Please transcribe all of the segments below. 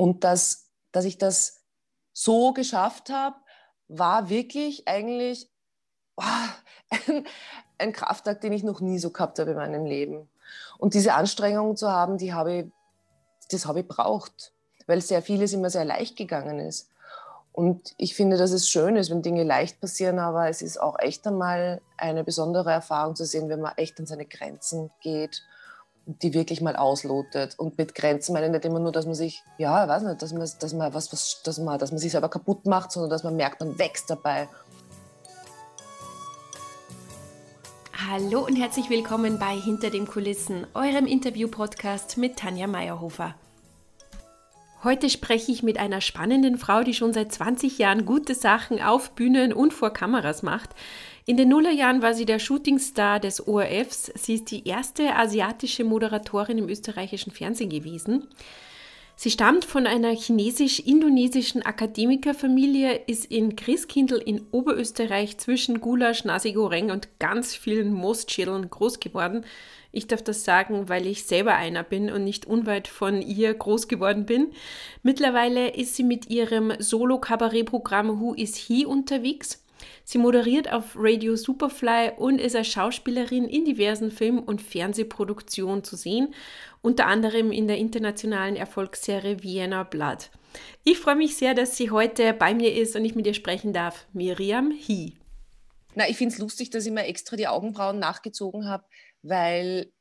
Und dass, dass ich das so geschafft habe, war wirklich eigentlich oh, ein, ein Kraftakt, den ich noch nie so gehabt habe in meinem Leben. Und diese Anstrengung zu haben, die habe ich, das habe ich braucht, weil sehr vieles immer sehr leicht gegangen ist. Und ich finde, dass es schön ist, wenn Dinge leicht passieren, aber es ist auch echt einmal eine besondere Erfahrung zu sehen, wenn man echt an seine Grenzen geht die wirklich mal auslotet. Und mit Grenzen meine ich nicht immer nur, dass man sich, ja, weiß nicht, dass man, dass man was, was, dass man, dass man sich selber kaputt macht, sondern dass man merkt, man wächst dabei. Hallo und herzlich willkommen bei Hinter den Kulissen, eurem Interview-Podcast mit Tanja Meyerhofer. Heute spreche ich mit einer spannenden Frau, die schon seit 20 Jahren gute Sachen auf Bühnen und vor Kameras macht. In den Nullerjahren war sie der Shootingstar des ORFs. Sie ist die erste asiatische Moderatorin im österreichischen Fernsehen gewesen. Sie stammt von einer chinesisch-indonesischen Akademikerfamilie, ist in Christkindl in Oberösterreich zwischen Gulasch, Nasi Goreng und ganz vielen Moostschädeln groß geworden. Ich darf das sagen, weil ich selber einer bin und nicht unweit von ihr groß geworden bin. Mittlerweile ist sie mit ihrem Solo-Kabarett-Programm Who is He unterwegs. Sie moderiert auf Radio Superfly und ist als Schauspielerin in diversen Film- und Fernsehproduktionen zu sehen, unter anderem in der internationalen Erfolgsserie Vienna Blood. Ich freue mich sehr, dass sie heute bei mir ist und ich mit ihr sprechen darf. Miriam He. Na, ich finde es lustig, dass ich mir extra die Augenbrauen nachgezogen habe, weil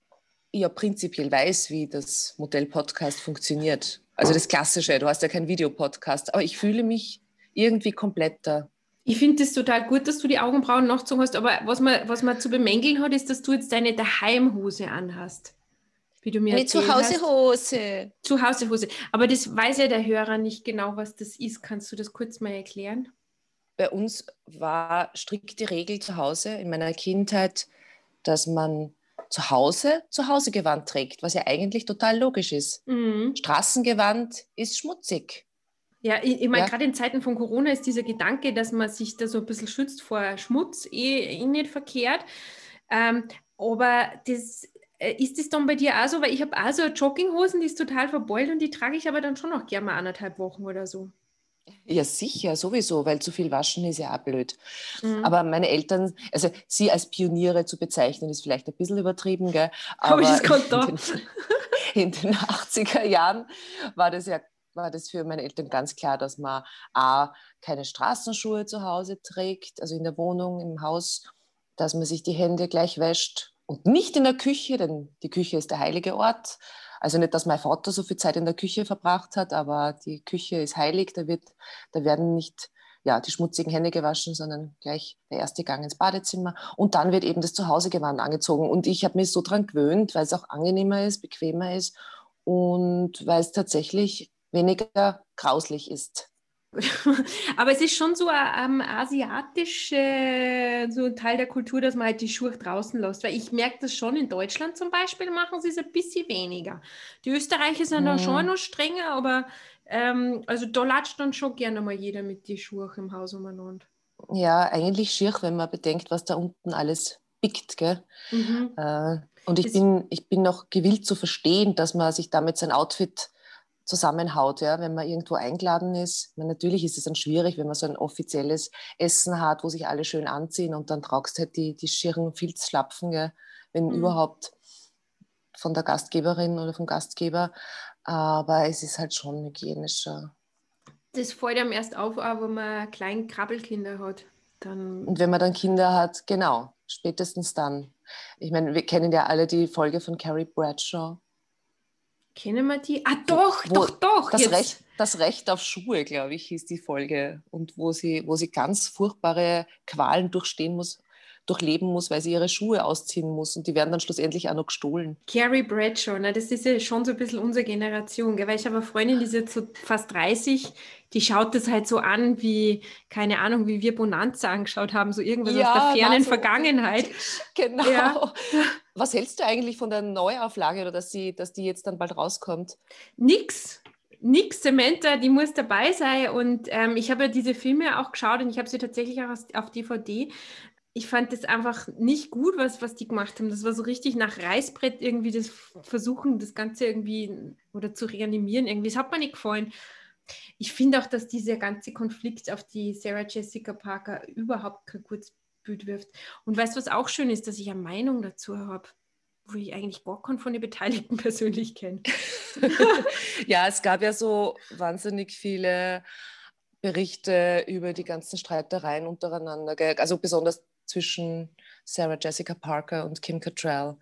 ich ja prinzipiell weiß, wie das Modell-Podcast funktioniert. Also das Klassische, du hast ja keinen Videopodcast, aber ich fühle mich irgendwie kompletter. Ich finde es total gut, dass du die Augenbrauen nachgezogen hast, aber was man, was man zu bemängeln hat, ist, dass du jetzt deine Daheimhose anhast. Wie du mir Eine Zuhausehose. Zuhausehose. Aber das weiß ja der Hörer nicht genau, was das ist. Kannst du das kurz mal erklären? Bei uns war strikte Regel zu Hause in meiner Kindheit, dass man zu Hause Zuhausegewand trägt, was ja eigentlich total logisch ist. Mhm. Straßengewand ist schmutzig. Ja, ich, ich meine, ja. gerade in Zeiten von Corona ist dieser Gedanke, dass man sich da so ein bisschen schützt vor Schmutz, eh, eh nicht verkehrt. Ähm, aber das, äh, ist das dann bei dir auch so? Weil ich habe auch so Jogginghosen, die ist total verbeult und die trage ich aber dann schon noch gerne mal anderthalb Wochen oder so. Ja, sicher, sowieso, weil zu viel waschen ist ja auch blöd. Mhm. Aber meine Eltern, also sie als Pioniere zu bezeichnen, ist vielleicht ein bisschen übertrieben, gell? aber in den, in den 80er Jahren war das ja war das für meine Eltern ganz klar, dass man A, keine Straßenschuhe zu Hause trägt, also in der Wohnung, im Haus, dass man sich die Hände gleich wäscht und nicht in der Küche, denn die Küche ist der heilige Ort. Also nicht, dass mein Vater so viel Zeit in der Küche verbracht hat, aber die Küche ist heilig, da, wird, da werden nicht ja, die schmutzigen Hände gewaschen, sondern gleich der erste Gang ins Badezimmer. Und dann wird eben das Zuhausegewand angezogen. Und ich habe mich so dran gewöhnt, weil es auch angenehmer ist, bequemer ist und weil es tatsächlich weniger grauslich ist. Aber es ist schon so ein ähm, asiatisch, äh, so ein Teil der Kultur, dass man halt die Schuhe draußen lässt. Weil ich merke das schon in Deutschland zum Beispiel, machen sie es ein bisschen weniger. Die Österreicher sind mhm. da schon noch strenger, aber ähm, also da latscht dann schon gerne mal jeder mit die Schuhe im Haus umeinander. Ja, eigentlich schier, wenn man bedenkt, was da unten alles pickt. Gell? Mhm. Äh, und ich bin, ich bin noch gewillt zu verstehen, dass man sich damit sein Outfit zusammenhaut, ja, wenn man irgendwo eingeladen ist. Meine, natürlich ist es dann schwierig, wenn man so ein offizielles Essen hat, wo sich alle schön anziehen und dann tragst du halt die, die schieren Filzschlapfen, gell, wenn mhm. überhaupt von der Gastgeberin oder vom Gastgeber. Aber es ist halt schon hygienischer. Das fällt einem erst auf, wenn man kleine Krabbelkinder hat. Dann und wenn man dann Kinder hat, genau, spätestens dann. Ich meine, wir kennen ja alle die Folge von Carrie Bradshaw Kennen wir die? Ah, doch, wo, doch, doch. Das Recht, das Recht auf Schuhe, glaube ich, hieß die Folge. Und wo sie, wo sie ganz furchtbare Qualen durchstehen muss, durchleben muss, weil sie ihre Schuhe ausziehen muss. Und die werden dann schlussendlich auch noch gestohlen. Carrie Bradshaw, ne, das ist ja schon so ein bisschen unsere Generation. Gell? Weil ich habe eine Freundin, die ist jetzt so fast 30, die schaut das halt so an, wie, keine Ahnung, wie wir Bonanza angeschaut haben, so irgendwas ja, aus der fernen so Vergangenheit. Genau. Ja. Was hältst du eigentlich von der Neuauflage oder dass, sie, dass die jetzt dann bald rauskommt? Nix nix, Samantha, die muss dabei sein. Und ähm, ich habe ja diese Filme auch geschaut und ich habe sie tatsächlich auch auf DVD. Ich fand das einfach nicht gut, was, was die gemacht haben. Das war so richtig nach Reißbrett irgendwie das Versuchen, das Ganze irgendwie oder zu reanimieren. Irgendwie, das hat mir nicht gefallen. Ich finde auch, dass dieser ganze Konflikt auf die Sarah Jessica Parker überhaupt kein gutes Bild wirft. Und weißt du, was auch schön ist, dass ich eine Meinung dazu habe, wo ich eigentlich gar keinen von den Beteiligten persönlich kenne. ja, es gab ja so wahnsinnig viele Berichte über die ganzen Streitereien untereinander, also besonders zwischen Sarah Jessica Parker und Kim Cattrall.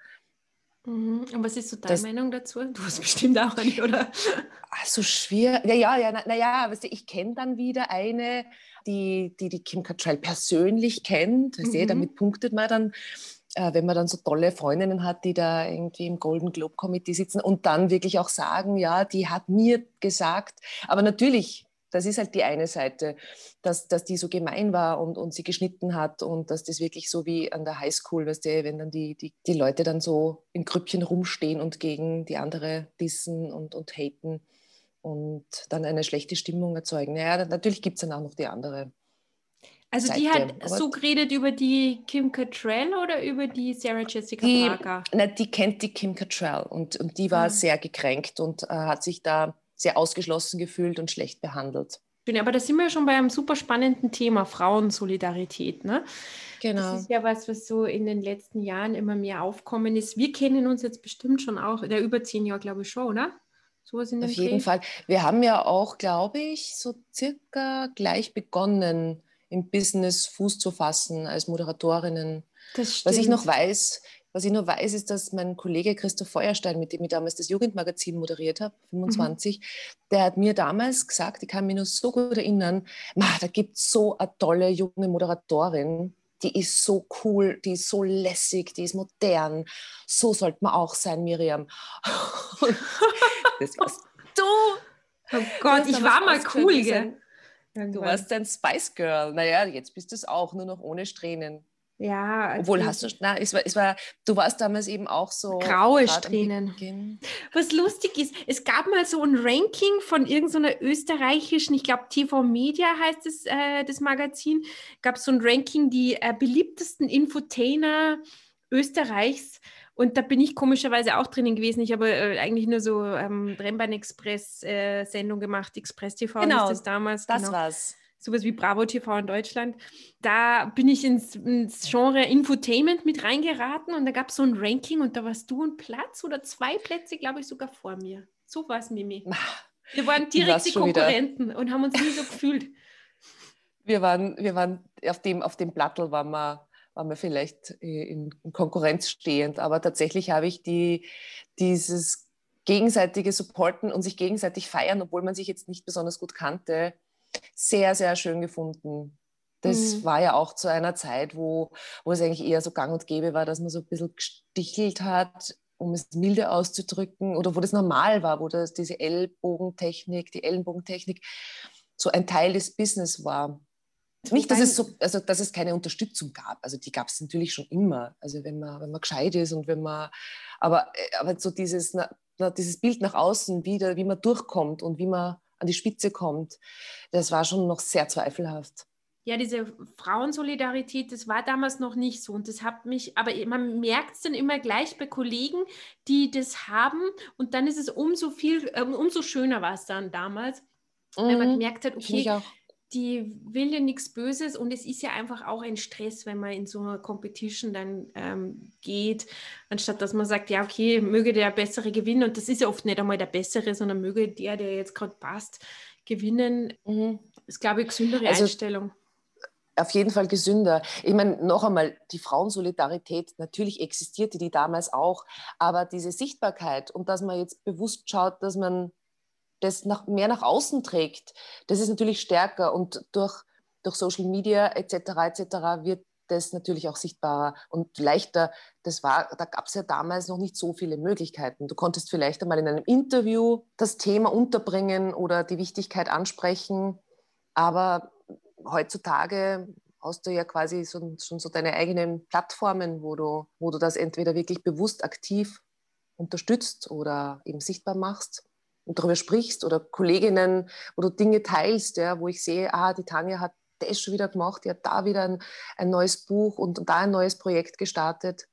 Mhm. Und was ist so deine das, Meinung dazu? Du hast bestimmt auch eine, oder? Also schwer. Ja, ja, ja, naja, na weißt du, ich kenne dann wieder eine, die, die die Kim Cattrall persönlich kennt. Weißt mhm. damit punktet man dann, äh, wenn man dann so tolle Freundinnen hat, die da irgendwie im Golden Globe Committee sitzen und dann wirklich auch sagen, ja, die hat mir gesagt. Aber natürlich das ist halt die eine Seite, dass, dass die so gemein war und, und sie geschnitten hat und dass das wirklich so wie an der Highschool, weißt du, wenn dann die, die, die Leute dann so in Grüppchen rumstehen und gegen die andere dissen und, und haten und dann eine schlechte Stimmung erzeugen. Naja, natürlich gibt es dann auch noch die andere. Also Seite. die hat Aber so geredet über die Kim Cattrall oder über die Sarah Jessica die, Parker? Na, die kennt die Kim Cattrall und, und die war mhm. sehr gekränkt und äh, hat sich da sehr ausgeschlossen gefühlt und schlecht behandelt. Aber da sind wir schon bei einem super spannenden Thema, Frauensolidarität. Ne? Genau. Das ist ja was, was so in den letzten Jahren immer mehr aufkommen ist. Wir kennen uns jetzt bestimmt schon auch, der über zehn Jahre, glaube ich, schon, oder? Sowas in Auf jeden Dreh. Fall. Wir haben ja auch, glaube ich, so circa gleich begonnen, im Business Fuß zu fassen als Moderatorinnen. Das stimmt. Was ich noch weiß, was ich nur weiß, ist, dass mein Kollege Christoph Feuerstein, mit dem ich damals das Jugendmagazin moderiert habe, 25, mhm. der hat mir damals gesagt, ich kann mich nur so gut erinnern, da gibt es so eine tolle junge Moderatorin, die ist so cool, die ist so lässig, die ist modern. So sollte man auch sein, Miriam. das warst du. Oh Gott, ich war mal cool, gell? Du warst ein Spice Girl. Naja, jetzt bist du es auch, nur noch ohne Strähnen. Ja. Also Obwohl hast du, na, es war, es war, du warst damals eben auch so. Graue Strähnen. Was lustig ist, es gab mal so ein Ranking von irgendeiner österreichischen, ich glaube TV Media heißt es, äh, das Magazin, gab so ein Ranking, die äh, beliebtesten Infotainer Österreichs. Und da bin ich komischerweise auch drinnen gewesen. Ich habe äh, eigentlich nur so ähm, Rennbahn Express äh, Sendung gemacht, Express TV genau, das damals. Das genau. war's sowas wie Bravo TV in Deutschland. Da bin ich ins, ins Genre Infotainment mit reingeraten und da gab es so ein Ranking und da warst du ein Platz oder zwei Plätze, glaube ich, sogar vor mir. So war es, Mimi. Wir waren direkte Konkurrenten wieder. und haben uns nie so gefühlt. Wir waren, wir waren auf dem, auf dem Plattel waren wir, waren wir vielleicht in, in Konkurrenz stehend, aber tatsächlich habe ich die, dieses gegenseitige Supporten und sich gegenseitig feiern, obwohl man sich jetzt nicht besonders gut kannte, sehr, sehr schön gefunden. Das mhm. war ja auch zu einer Zeit, wo, wo es eigentlich eher so gang und gäbe war, dass man so ein bisschen gestichelt hat, um es milde auszudrücken, oder wo das normal war, wo das diese Ellbogentechnik, die Ellenbogentechnik so ein Teil des Business war. Nicht, dass es, so, also, dass es keine Unterstützung gab. Also die gab es natürlich schon immer. Also wenn man, wenn man gescheit ist und wenn man, aber, aber so dieses, na, dieses Bild nach außen, wie, wie man durchkommt und wie man an die Spitze kommt, das war schon noch sehr zweifelhaft. Ja, diese Frauensolidarität, das war damals noch nicht so. Und das hat mich, aber man merkt es dann immer gleich bei Kollegen, die das haben. Und dann ist es umso viel, äh, umso schöner war es dann damals, mhm. wenn man gemerkt hat, okay, die will ja nichts Böses und es ist ja einfach auch ein Stress, wenn man in so einer Competition dann ähm, geht, anstatt dass man sagt, ja, okay, möge der Bessere gewinnen und das ist ja oft nicht einmal der Bessere, sondern möge der, der jetzt gerade passt, gewinnen, mhm. ist, glaube ich, gesündere also, Einstellung. Auf jeden Fall gesünder. Ich meine, noch einmal, die Frauensolidarität, natürlich existierte die damals auch, aber diese Sichtbarkeit und dass man jetzt bewusst schaut, dass man das nach, mehr nach außen trägt, das ist natürlich stärker und durch, durch Social Media etc. etc. wird das natürlich auch sichtbarer und leichter. Das war, da gab es ja damals noch nicht so viele Möglichkeiten. Du konntest vielleicht einmal in einem Interview das Thema unterbringen oder die Wichtigkeit ansprechen, aber heutzutage hast du ja quasi so, schon so deine eigenen Plattformen, wo du, wo du das entweder wirklich bewusst aktiv unterstützt oder eben sichtbar machst und darüber sprichst oder Kolleginnen, wo du Dinge teilst, ja, wo ich sehe, ah, die Tanja hat das schon wieder gemacht, die hat da wieder ein, ein neues Buch und, und da ein neues Projekt gestartet.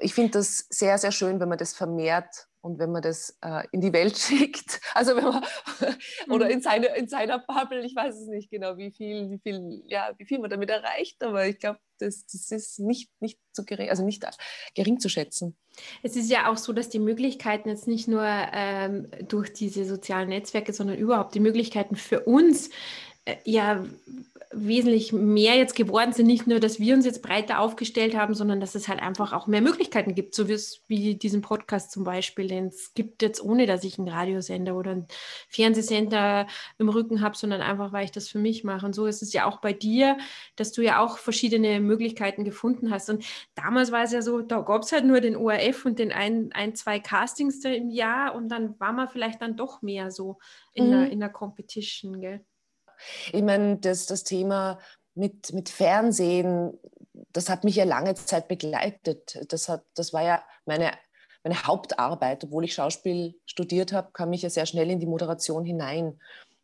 Ich finde das sehr, sehr schön, wenn man das vermehrt und wenn man das äh, in die Welt schickt, also wenn man oder mhm. in, seine, in seiner Bubble, ich weiß es nicht genau, wie viel, wie viel, ja, wie viel man damit erreicht, aber ich glaube, das, das ist nicht, nicht zu gering, also nicht gering zu schätzen. Es ist ja auch so, dass die Möglichkeiten jetzt nicht nur ähm, durch diese sozialen Netzwerke, sondern überhaupt die Möglichkeiten für uns ja wesentlich mehr jetzt geworden sind. Nicht nur, dass wir uns jetzt breiter aufgestellt haben, sondern dass es halt einfach auch mehr Möglichkeiten gibt, so wie diesen Podcast zum Beispiel, den es gibt jetzt ohne, dass ich einen Radiosender oder einen Fernsehsender im Rücken habe, sondern einfach, weil ich das für mich mache. Und so ist es ja auch bei dir, dass du ja auch verschiedene Möglichkeiten gefunden hast. Und damals war es ja so, da gab es halt nur den ORF und den ein, ein zwei Castings im Jahr und dann war man vielleicht dann doch mehr so in, mhm. der, in der Competition, gell? Ich meine, das, das Thema mit, mit Fernsehen, das hat mich ja lange Zeit begleitet. Das, hat, das war ja meine, meine Hauptarbeit. Obwohl ich Schauspiel studiert habe, kam ich ja sehr schnell in die Moderation hinein.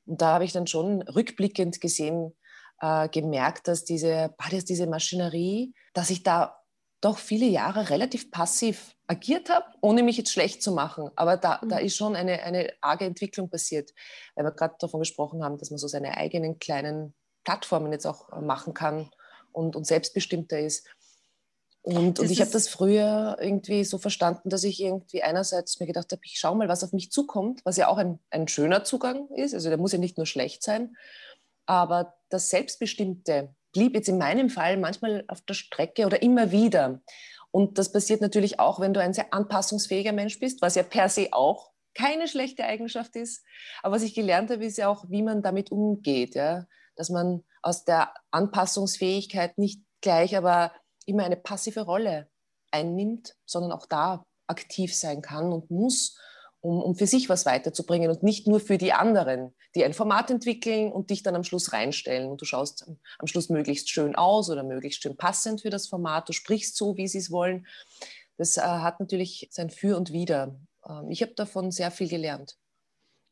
Und da habe ich dann schon rückblickend gesehen, äh, gemerkt, dass diese, dass diese Maschinerie, dass ich da doch viele Jahre relativ passiv agiert habe, ohne mich jetzt schlecht zu machen. Aber da, mhm. da ist schon eine, eine arge Entwicklung passiert, weil wir gerade davon gesprochen haben, dass man so seine eigenen kleinen Plattformen jetzt auch äh, machen kann und, und selbstbestimmter ist. Und, und ich habe das früher irgendwie so verstanden, dass ich irgendwie einerseits mir gedacht habe, ich schaue mal, was auf mich zukommt, was ja auch ein, ein schöner Zugang ist. Also der muss ja nicht nur schlecht sein, aber das Selbstbestimmte blieb jetzt in meinem Fall manchmal auf der Strecke oder immer wieder. Und das passiert natürlich auch, wenn du ein sehr anpassungsfähiger Mensch bist, was ja per se auch keine schlechte Eigenschaft ist. Aber was ich gelernt habe, ist ja auch, wie man damit umgeht. Ja? Dass man aus der Anpassungsfähigkeit nicht gleich aber immer eine passive Rolle einnimmt, sondern auch da aktiv sein kann und muss um, um für sich was weiterzubringen und nicht nur für die anderen, die ein Format entwickeln und dich dann am Schluss reinstellen. Und du schaust am Schluss möglichst schön aus oder möglichst schön passend für das Format. Du sprichst so, wie sie es wollen. Das äh, hat natürlich sein Für und Wider. Ähm, ich habe davon sehr viel gelernt.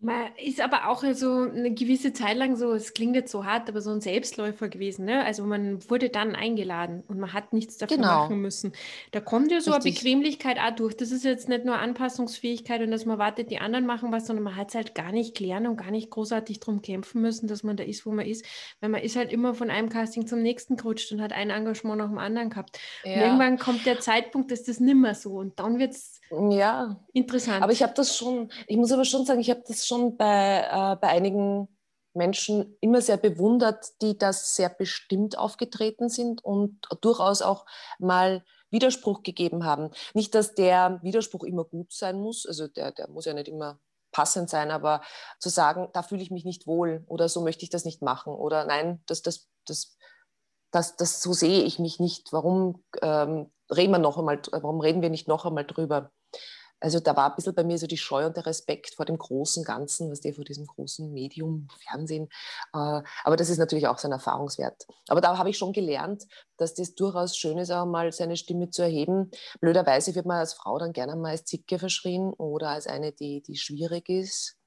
Man ist aber auch so eine gewisse Zeit lang so, es klingt jetzt so hart, aber so ein Selbstläufer gewesen. Ne? Also man wurde dann eingeladen und man hat nichts dafür genau. machen müssen. Da kommt ja so Richtig. eine Bequemlichkeit auch durch. Das ist jetzt nicht nur Anpassungsfähigkeit und dass man wartet, die anderen machen was, sondern man hat es halt gar nicht klären und gar nicht großartig darum kämpfen müssen, dass man da ist, wo man ist. Weil man ist halt immer von einem Casting zum nächsten gerutscht und hat ein Engagement nach dem anderen gehabt. Ja. Und irgendwann kommt der Zeitpunkt, dass das nimmer so und dann wird es ja. interessant. Aber ich habe das schon, ich muss aber schon sagen, ich habe das schon bei, äh, bei einigen Menschen immer sehr bewundert, die das sehr bestimmt aufgetreten sind und durchaus auch mal Widerspruch gegeben haben. Nicht, dass der Widerspruch immer gut sein muss, also der, der muss ja nicht immer passend sein, aber zu sagen, da fühle ich mich nicht wohl oder so möchte ich das nicht machen oder nein, das, das, das, das, das so sehe ich mich nicht. Warum ähm, reden wir noch einmal, warum reden wir nicht noch einmal drüber? Also da war ein bisschen bei mir so die Scheu und der Respekt vor dem großen Ganzen, was der vor diesem großen Medium, Fernsehen. Äh, aber das ist natürlich auch sein Erfahrungswert. Aber da habe ich schon gelernt, dass das durchaus schön ist, auch mal seine Stimme zu erheben. Blöderweise wird man als Frau dann gerne mal als Zicke verschrien oder als eine, die, die schwierig ist.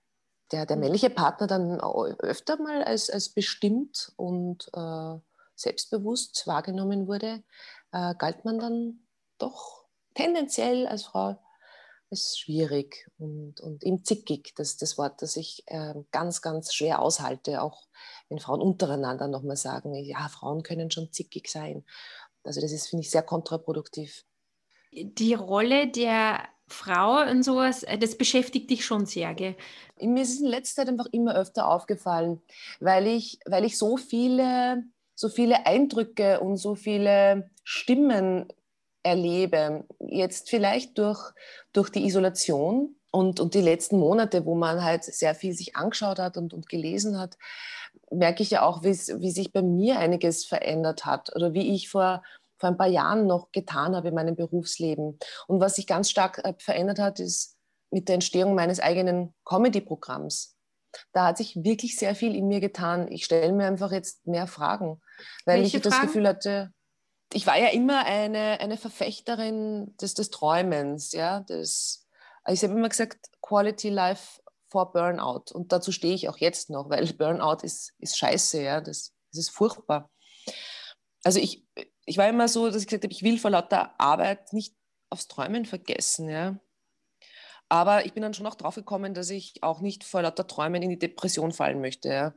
Der, der männliche Partner dann öfter mal als, als bestimmt und äh, selbstbewusst wahrgenommen wurde, äh, galt man dann doch tendenziell als Frau ist schwierig und, und eben zickig. Das ist das Wort, das ich äh, ganz, ganz schwer aushalte, auch wenn Frauen untereinander nochmal sagen, ja, Frauen können schon zickig sein. Also das ist, finde ich, sehr kontraproduktiv. Die Rolle der Frau und sowas, äh, das beschäftigt dich schon sehr, gell? Mir ist es in letzter Zeit einfach immer öfter aufgefallen, weil ich, weil ich so viele, so viele Eindrücke und so viele Stimmen erlebe, jetzt vielleicht durch, durch die Isolation und, und die letzten Monate, wo man halt sehr viel sich angeschaut hat und, und gelesen hat, merke ich ja auch, wie, sich bei mir einiges verändert hat oder wie ich vor, vor ein paar Jahren noch getan habe in meinem Berufsleben. Und was sich ganz stark äh, verändert hat, ist mit der Entstehung meines eigenen Comedy-Programms. Da hat sich wirklich sehr viel in mir getan. Ich stelle mir einfach jetzt mehr Fragen, weil Welche ich das Fragen? Gefühl hatte, ich war ja immer eine, eine Verfechterin des, des Träumens, ja, des, ich habe immer gesagt, Quality Life for Burnout. Und dazu stehe ich auch jetzt noch, weil Burnout ist, ist scheiße, ja. Das, das Das ist furchtbar. Also ich, ich war immer so, dass ich gesagt habe, ich will vor lauter Arbeit nicht aufs Träumen vergessen. Ja. Aber ich bin dann schon auch drauf gekommen, dass ich auch nicht vor lauter Träumen in die Depression fallen möchte. Ja.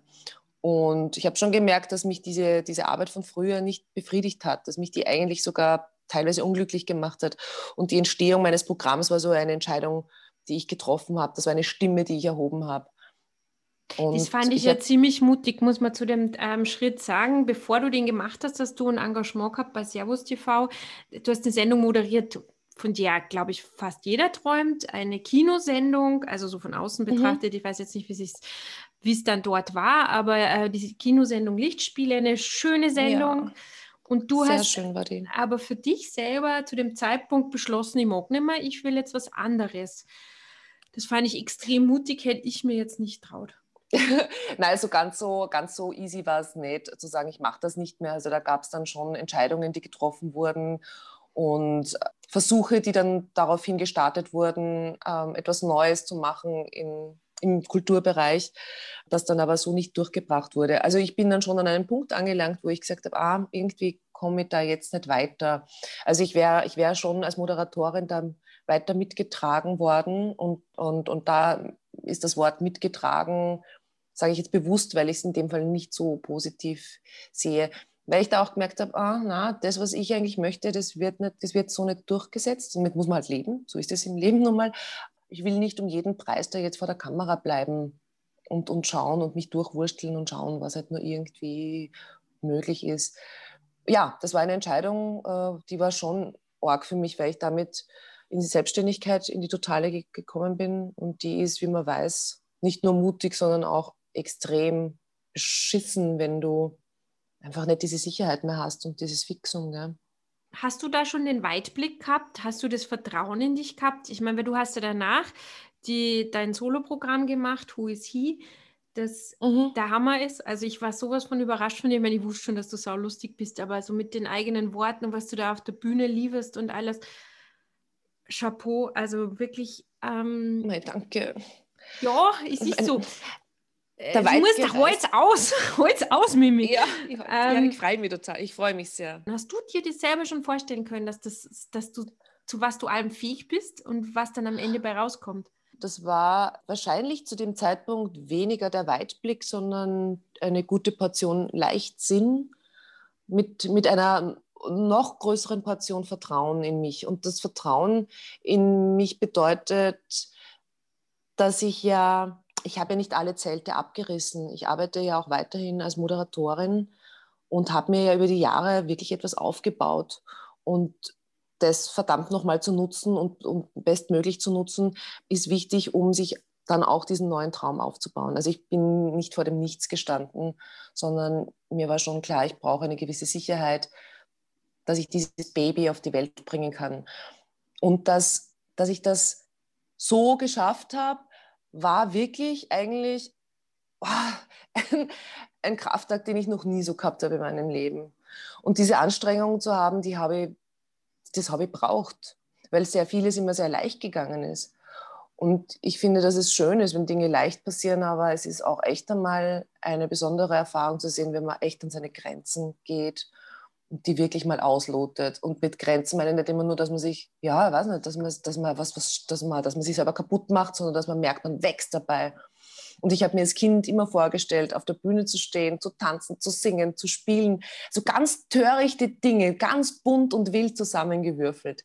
Und ich habe schon gemerkt, dass mich diese, diese Arbeit von früher nicht befriedigt hat, dass mich die eigentlich sogar teilweise unglücklich gemacht hat. Und die Entstehung meines Programms war so eine Entscheidung, die ich getroffen habe. Das war eine Stimme, die ich erhoben habe. Und das fand ich, ich ja ziemlich mutig, muss man zu dem ähm, Schritt sagen. Bevor du den gemacht hast, hast du ein Engagement gehabt bei Servus TV. Du hast eine Sendung moderiert, von der, glaube ich, fast jeder träumt. Eine Kinosendung, also so von außen mhm. betrachtet. Mhm. Ich weiß jetzt nicht, wie es wie es dann dort war, aber äh, diese Kinosendung Lichtspiele, eine schöne Sendung. Ja. Und du Sehr hast aber für dich selber zu dem Zeitpunkt beschlossen, ich mag nicht mehr, ich will jetzt was anderes. Das fand ich extrem mutig, hätte ich mir jetzt nicht traut. Nein, also ganz so, ganz so easy war es nicht, zu sagen, ich mache das nicht mehr. Also da gab es dann schon Entscheidungen, die getroffen wurden und Versuche, die dann daraufhin gestartet wurden, ähm, etwas Neues zu machen in, im Kulturbereich, das dann aber so nicht durchgebracht wurde. Also ich bin dann schon an einem Punkt angelangt, wo ich gesagt habe, ah, irgendwie komme ich da jetzt nicht weiter. Also ich wäre ich wär schon als Moderatorin dann weiter mitgetragen worden und, und, und da ist das Wort mitgetragen, sage ich jetzt bewusst, weil ich es in dem Fall nicht so positiv sehe, weil ich da auch gemerkt habe, ah, na, das, was ich eigentlich möchte, das wird, nicht, das wird so nicht durchgesetzt. Damit muss man halt leben, so ist es im Leben nun mal ich will nicht um jeden Preis da jetzt vor der Kamera bleiben und, und schauen und mich durchwursteln und schauen, was halt nur irgendwie möglich ist. Ja, das war eine Entscheidung, äh, die war schon arg für mich, weil ich damit in die Selbstständigkeit, in die Totale ge gekommen bin. Und die ist, wie man weiß, nicht nur mutig, sondern auch extrem beschissen, wenn du einfach nicht diese Sicherheit mehr hast und dieses Fixum. Gell? Hast du da schon den Weitblick gehabt? Hast du das Vertrauen in dich gehabt? Ich meine, weil du hast ja danach die, dein Soloprogramm gemacht, Who is He, das mhm. der Hammer ist. Also ich war sowas von überrascht von dir. Ich meine, ich wusste schon, dass du sau lustig bist, aber so mit den eigenen Worten und was du da auf der Bühne lieferst und alles. Chapeau, also wirklich. Ähm, Nein, danke. Ja, es ist so. Äh, da du musst doch Holz aus, Holz aus, Mimi. Ja, ich, ähm, ja, ich freue mich total. Ich freue mich sehr. Hast du dir das selber schon vorstellen können, dass, das, dass du zu was du allem fähig bist und was dann am Ende bei rauskommt? Das war wahrscheinlich zu dem Zeitpunkt weniger der Weitblick, sondern eine gute Portion Leichtsinn mit, mit einer noch größeren Portion Vertrauen in mich. Und das Vertrauen in mich bedeutet, dass ich ja ich habe ja nicht alle Zelte abgerissen. Ich arbeite ja auch weiterhin als Moderatorin und habe mir ja über die Jahre wirklich etwas aufgebaut. Und das verdammt nochmal zu nutzen und um bestmöglich zu nutzen, ist wichtig, um sich dann auch diesen neuen Traum aufzubauen. Also ich bin nicht vor dem Nichts gestanden, sondern mir war schon klar, ich brauche eine gewisse Sicherheit, dass ich dieses Baby auf die Welt bringen kann. Und dass, dass ich das so geschafft habe, war wirklich eigentlich oh, ein, ein Kraftakt, den ich noch nie so gehabt habe in meinem Leben. Und diese Anstrengung zu haben, die habe ich, das habe ich braucht, weil sehr vieles immer sehr leicht gegangen ist. Und ich finde, dass es schön ist, wenn Dinge leicht passieren, aber es ist auch echt einmal eine besondere Erfahrung zu sehen, wenn man echt an seine Grenzen geht die wirklich mal auslotet. Und mit Grenzen meine ich nicht immer nur, dass man sich, ja, weiß nicht, dass man, dass man was, was, dass man, dass man sich selber kaputt macht, sondern dass man merkt, man wächst dabei. Und ich habe mir als Kind immer vorgestellt, auf der Bühne zu stehen, zu tanzen, zu singen, zu spielen. So ganz törichte Dinge, ganz bunt und wild zusammengewürfelt.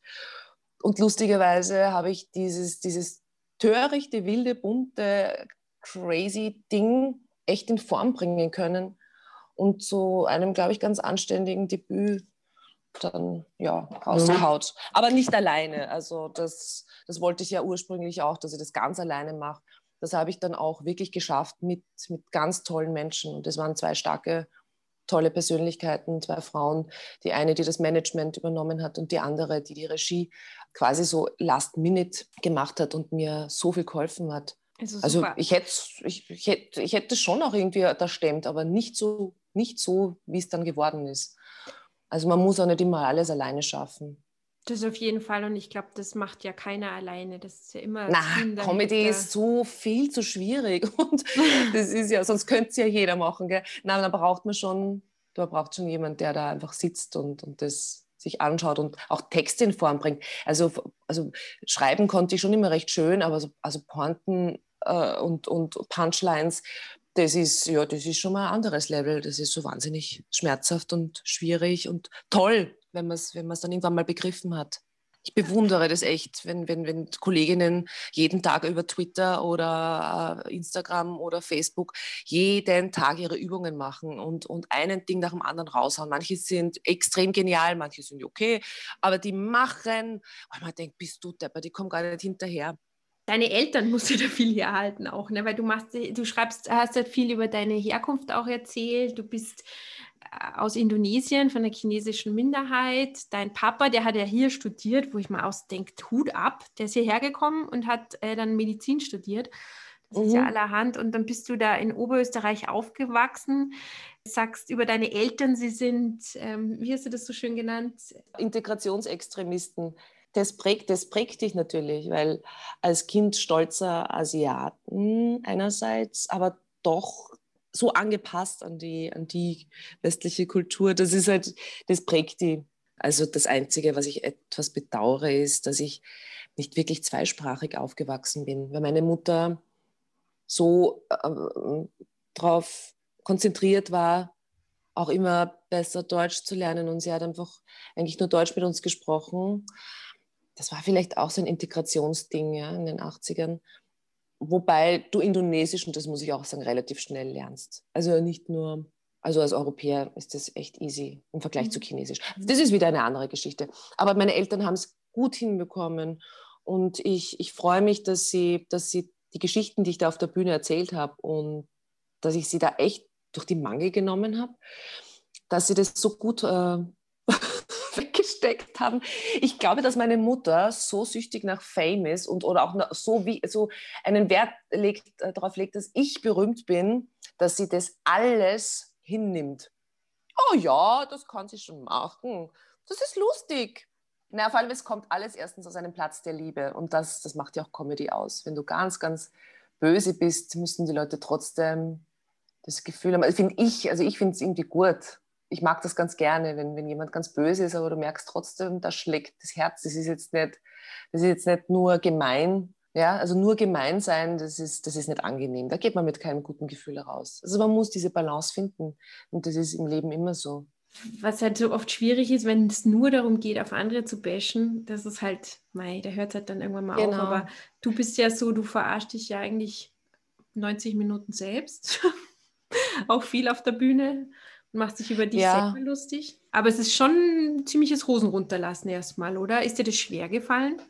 Und lustigerweise habe ich dieses, dieses törichte, wilde, bunte, crazy Ding echt in Form bringen können und zu einem, glaube ich, ganz anständigen Debüt dann ja rausgehaut. Mhm. Aber nicht alleine. Also das, das wollte ich ja ursprünglich auch, dass ich das ganz alleine mache. Das habe ich dann auch wirklich geschafft mit, mit ganz tollen Menschen. Und das waren zwei starke, tolle Persönlichkeiten, zwei Frauen. Die eine, die das Management übernommen hat und die andere, die die Regie quasi so last minute gemacht hat und mir so viel geholfen hat. Also, also ich hätte ich, ich hätte ich hätte schon auch irgendwie da stemmt, aber nicht so nicht so, wie es dann geworden ist. Also man muss auch nicht immer alles alleine schaffen. Das auf jeden Fall und ich glaube, das macht ja keiner alleine. Das ist ja immer. Na, Comedy ist so viel zu schwierig und das ist ja, sonst könnte es ja jeder machen. Gell? Nein, da braucht man schon Da braucht schon jemand, der da einfach sitzt und, und das sich anschaut und auch Texte in Form bringt. Also, also schreiben konnte ich schon immer recht schön, aber so, also Pointen äh, und, und Punchlines, das ist, ja, das ist schon mal ein anderes Level. Das ist so wahnsinnig schmerzhaft und schwierig und toll, wenn man es wenn dann irgendwann mal begriffen hat ich bewundere das echt, wenn, wenn, wenn Kolleginnen jeden Tag über Twitter oder äh, Instagram oder Facebook jeden Tag ihre Übungen machen und, und einen Ding nach dem anderen raushauen. Manche sind extrem genial, manche sind okay, aber die machen, weil man denkt, bist du depper, die kommen gar nicht hinterher. Deine Eltern musst du da viel herhalten auch, ne? weil du machst, du schreibst, hast halt viel über deine Herkunft auch erzählt. Du bist aus Indonesien, von der chinesischen Minderheit. Dein Papa, der hat ja hier studiert, wo ich mal ausdenke, Hut ab, der ist hierher gekommen und hat äh, dann Medizin studiert. Das mhm. ist ja mhm. allerhand. Und dann bist du da in Oberösterreich aufgewachsen. Sagst über deine Eltern, sie sind, ähm, wie hast du das so schön genannt? Integrationsextremisten. Das prägt, das prägt dich natürlich, weil als Kind stolzer Asiaten einerseits, aber doch so angepasst an die, an die westliche Kultur. Das ist halt, das prägt die. Also das Einzige, was ich etwas bedauere, ist, dass ich nicht wirklich zweisprachig aufgewachsen bin, weil meine Mutter so äh, darauf konzentriert war, auch immer besser Deutsch zu lernen und sie hat einfach eigentlich nur Deutsch mit uns gesprochen. Das war vielleicht auch so ein Integrationsding ja, in den 80ern. Wobei du Indonesisch, und das muss ich auch sagen, relativ schnell lernst. Also nicht nur, also als Europäer ist das echt easy im Vergleich mhm. zu Chinesisch. Das ist wieder eine andere Geschichte. Aber meine Eltern haben es gut hinbekommen und ich, ich freue mich, dass sie, dass sie die Geschichten, die ich da auf der Bühne erzählt habe und dass ich sie da echt durch die Mangel genommen habe, dass sie das so gut äh, weggesteckt haben. Ich glaube, dass meine Mutter so süchtig nach Fame ist und oder auch so wie so einen Wert legt, äh, darauf legt, dass ich berühmt bin, dass sie das alles hinnimmt. Oh ja, das kann sie schon machen. Das ist lustig. Na, vor allem, es kommt alles erstens aus einem Platz der Liebe und das, das macht ja auch Comedy aus. Wenn du ganz, ganz böse bist, müssen die Leute trotzdem das Gefühl haben. Also finde ich, also ich finde es irgendwie gut ich mag das ganz gerne, wenn, wenn jemand ganz böse ist, aber du merkst trotzdem, da schlägt das Herz. Das ist jetzt nicht, das ist jetzt nicht nur gemein, ja, also nur gemein sein, das ist, das ist nicht angenehm. Da geht man mit keinem guten Gefühl heraus. Also man muss diese Balance finden und das ist im Leben immer so. Was halt so oft schwierig ist, wenn es nur darum geht, auf andere zu bashen, das ist halt, mei, da hört es halt dann irgendwann mal genau. auf. Aber du bist ja so, du verarschst dich ja eigentlich 90 Minuten selbst. Auch viel auf der Bühne machst dich über dich ja. selber lustig. Aber es ist schon ein ziemliches Hosen runterlassen erstmal, oder? Ist dir das schwer gefallen?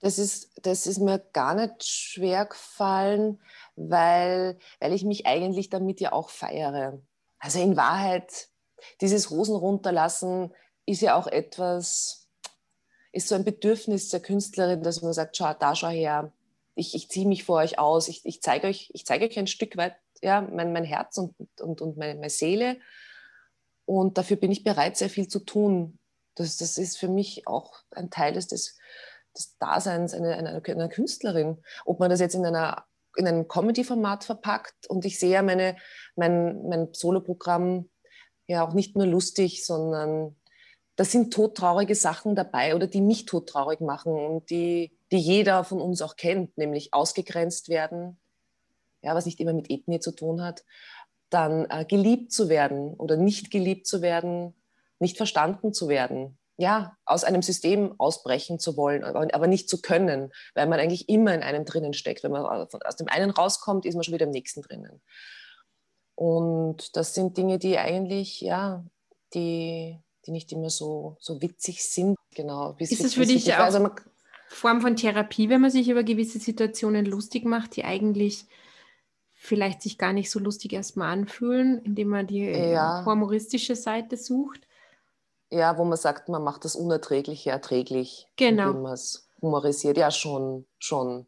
Das ist, das ist mir gar nicht schwer gefallen, weil, weil ich mich eigentlich damit ja auch feiere. Also in Wahrheit, dieses Hosen runterlassen ist ja auch etwas, ist so ein Bedürfnis der Künstlerin, dass man sagt, schau, da schau her, ich, ich ziehe mich vor euch aus, ich, ich zeige euch, zeig euch ein Stück weit ja, mein, mein Herz und, und, und meine, meine Seele. Und dafür bin ich bereit, sehr viel zu tun. Das, das ist für mich auch ein Teil des, des, Daseins einer, einer, einer Künstlerin. Ob man das jetzt in, einer, in einem Comedy-Format verpackt und ich sehe ja meine, mein, mein Soloprogramm ja auch nicht nur lustig, sondern da sind todtraurige Sachen dabei oder die mich todtraurig machen und die, die jeder von uns auch kennt, nämlich ausgegrenzt werden, ja, was nicht immer mit Ethnie zu tun hat, dann äh, geliebt zu werden oder nicht geliebt zu werden, nicht verstanden zu werden, ja, aus einem System ausbrechen zu wollen, aber, nicht zu können, weil man eigentlich immer in einem drinnen steckt. Wenn man aus dem einen rauskommt, ist man schon wieder im nächsten drinnen. Und das sind Dinge, die eigentlich, ja, die, die nicht immer so, so witzig sind. Genau. Ist es für dich auch also Form von Therapie, wenn man sich über gewisse Situationen lustig macht, die eigentlich vielleicht sich gar nicht so lustig erstmal anfühlen, indem man die ja. humoristische Seite sucht. Ja, wo man sagt, man macht das Unerträgliche erträglich, genau. indem man es humorisiert. Ja, schon, schon.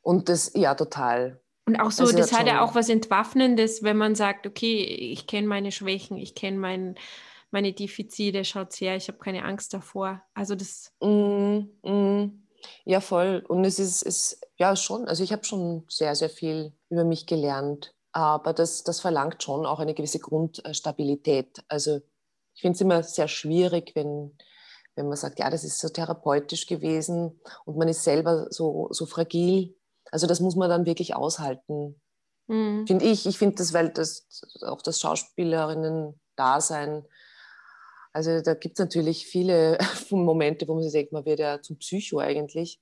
Und das, ja, total. Und auch so, also das hat ja auch was Entwaffnendes, wenn man sagt, okay, ich kenne meine Schwächen, ich kenne mein, meine Defizite, schaut her, ich habe keine Angst davor. Also das. Mm, mm. Ja, voll. Und es ist, ist ja schon, also ich habe schon sehr, sehr viel über mich gelernt. Aber das, das verlangt schon auch eine gewisse Grundstabilität. Also ich finde es immer sehr schwierig, wenn, wenn man sagt, ja, das ist so therapeutisch gewesen und man ist selber so, so fragil. Also das muss man dann wirklich aushalten. Mhm. Finde ich. Ich finde das, weil das auch das Schauspielerinnen-Dasein, also da gibt es natürlich viele Momente, wo man sich denkt, man wird ja zum Psycho eigentlich.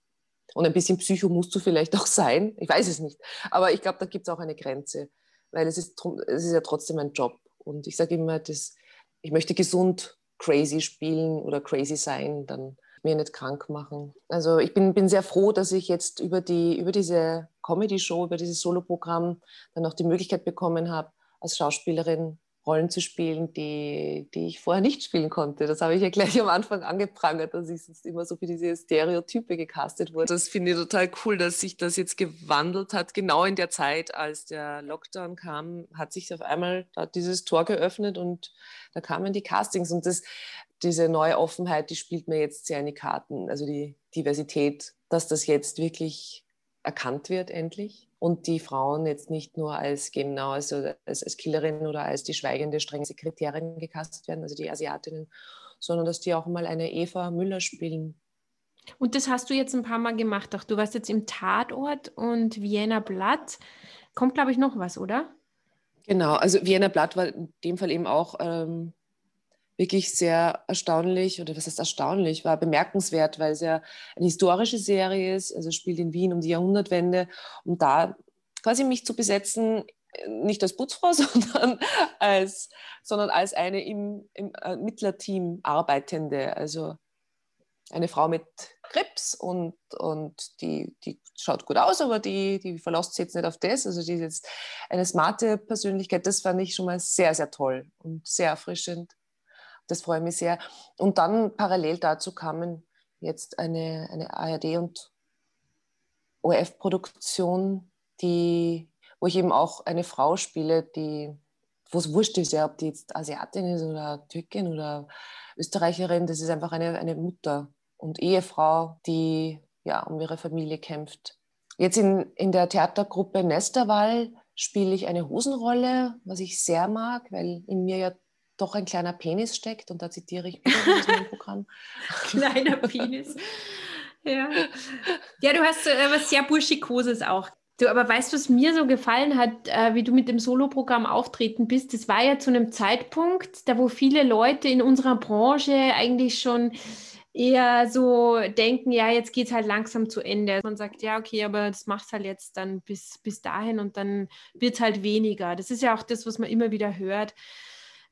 Und ein bisschen Psycho musst du vielleicht auch sein. Ich weiß es nicht. Aber ich glaube, da gibt es auch eine Grenze. Weil es ist, es ist ja trotzdem ein Job. Und ich sage immer, das, ich möchte gesund crazy spielen oder crazy sein, dann mir nicht krank machen. Also ich bin, bin sehr froh, dass ich jetzt über, die, über diese Comedy-Show, über dieses Soloprogramm dann auch die Möglichkeit bekommen habe, als Schauspielerin Rollen zu spielen, die, die ich vorher nicht spielen konnte. Das habe ich ja gleich am Anfang angeprangert, dass ich sonst immer so für diese Stereotype gecastet wurde. Das finde ich total cool, dass sich das jetzt gewandelt hat. Genau in der Zeit, als der Lockdown kam, hat sich auf einmal dieses Tor geöffnet und da kamen die Castings. Und das, diese neue Offenheit, die spielt mir jetzt sehr in die Karten. Also die Diversität, dass das jetzt wirklich erkannt wird endlich und die Frauen jetzt nicht nur als genau also als, als Killerin oder als die schweigende, strenge Sekretärin gecastet werden, also die Asiatinnen, sondern dass die auch mal eine Eva Müller spielen. Und das hast du jetzt ein paar Mal gemacht. Auch du warst jetzt im Tatort und Vienna Blatt. Kommt, glaube ich, noch was, oder? Genau, also Vienna Blatt war in dem Fall eben auch ähm, wirklich sehr erstaunlich, oder was heißt erstaunlich, war bemerkenswert, weil es ja eine historische Serie ist, also spielt in Wien um die Jahrhundertwende. Und da quasi mich zu besetzen, nicht als Putzfrau, sondern als, sondern als eine im, im äh, Mittlerteam arbeitende, also eine Frau mit Krebs und, und die, die schaut gut aus, aber die, die verlässt sich jetzt nicht auf das. Also die ist jetzt eine smarte Persönlichkeit. Das fand ich schon mal sehr, sehr toll und sehr erfrischend. Das freut mich sehr. Und dann parallel dazu kamen jetzt eine, eine ARD- und ORF-Produktion, wo ich eben auch eine Frau spiele, die, wo es wurscht ist, ja, ob die jetzt Asiatin ist oder Türkin oder Österreicherin, das ist einfach eine, eine Mutter und Ehefrau, die ja um ihre Familie kämpft. Jetzt in, in der Theatergruppe Nesterwall spiele ich eine Hosenrolle, was ich sehr mag, weil in mir ja doch ein kleiner Penis steckt. Und da zitiere ich wieder aus meinem Programm. Kleiner Penis. Ja. ja, du hast äh, was sehr Burschikoses auch. Du, aber weißt du, was mir so gefallen hat, äh, wie du mit dem Soloprogramm auftreten bist? Das war ja zu einem Zeitpunkt, da wo viele Leute in unserer Branche eigentlich schon eher so denken, ja, jetzt geht es halt langsam zu Ende. Man sagt, ja, okay, aber das macht halt jetzt dann bis, bis dahin und dann wird es halt weniger. Das ist ja auch das, was man immer wieder hört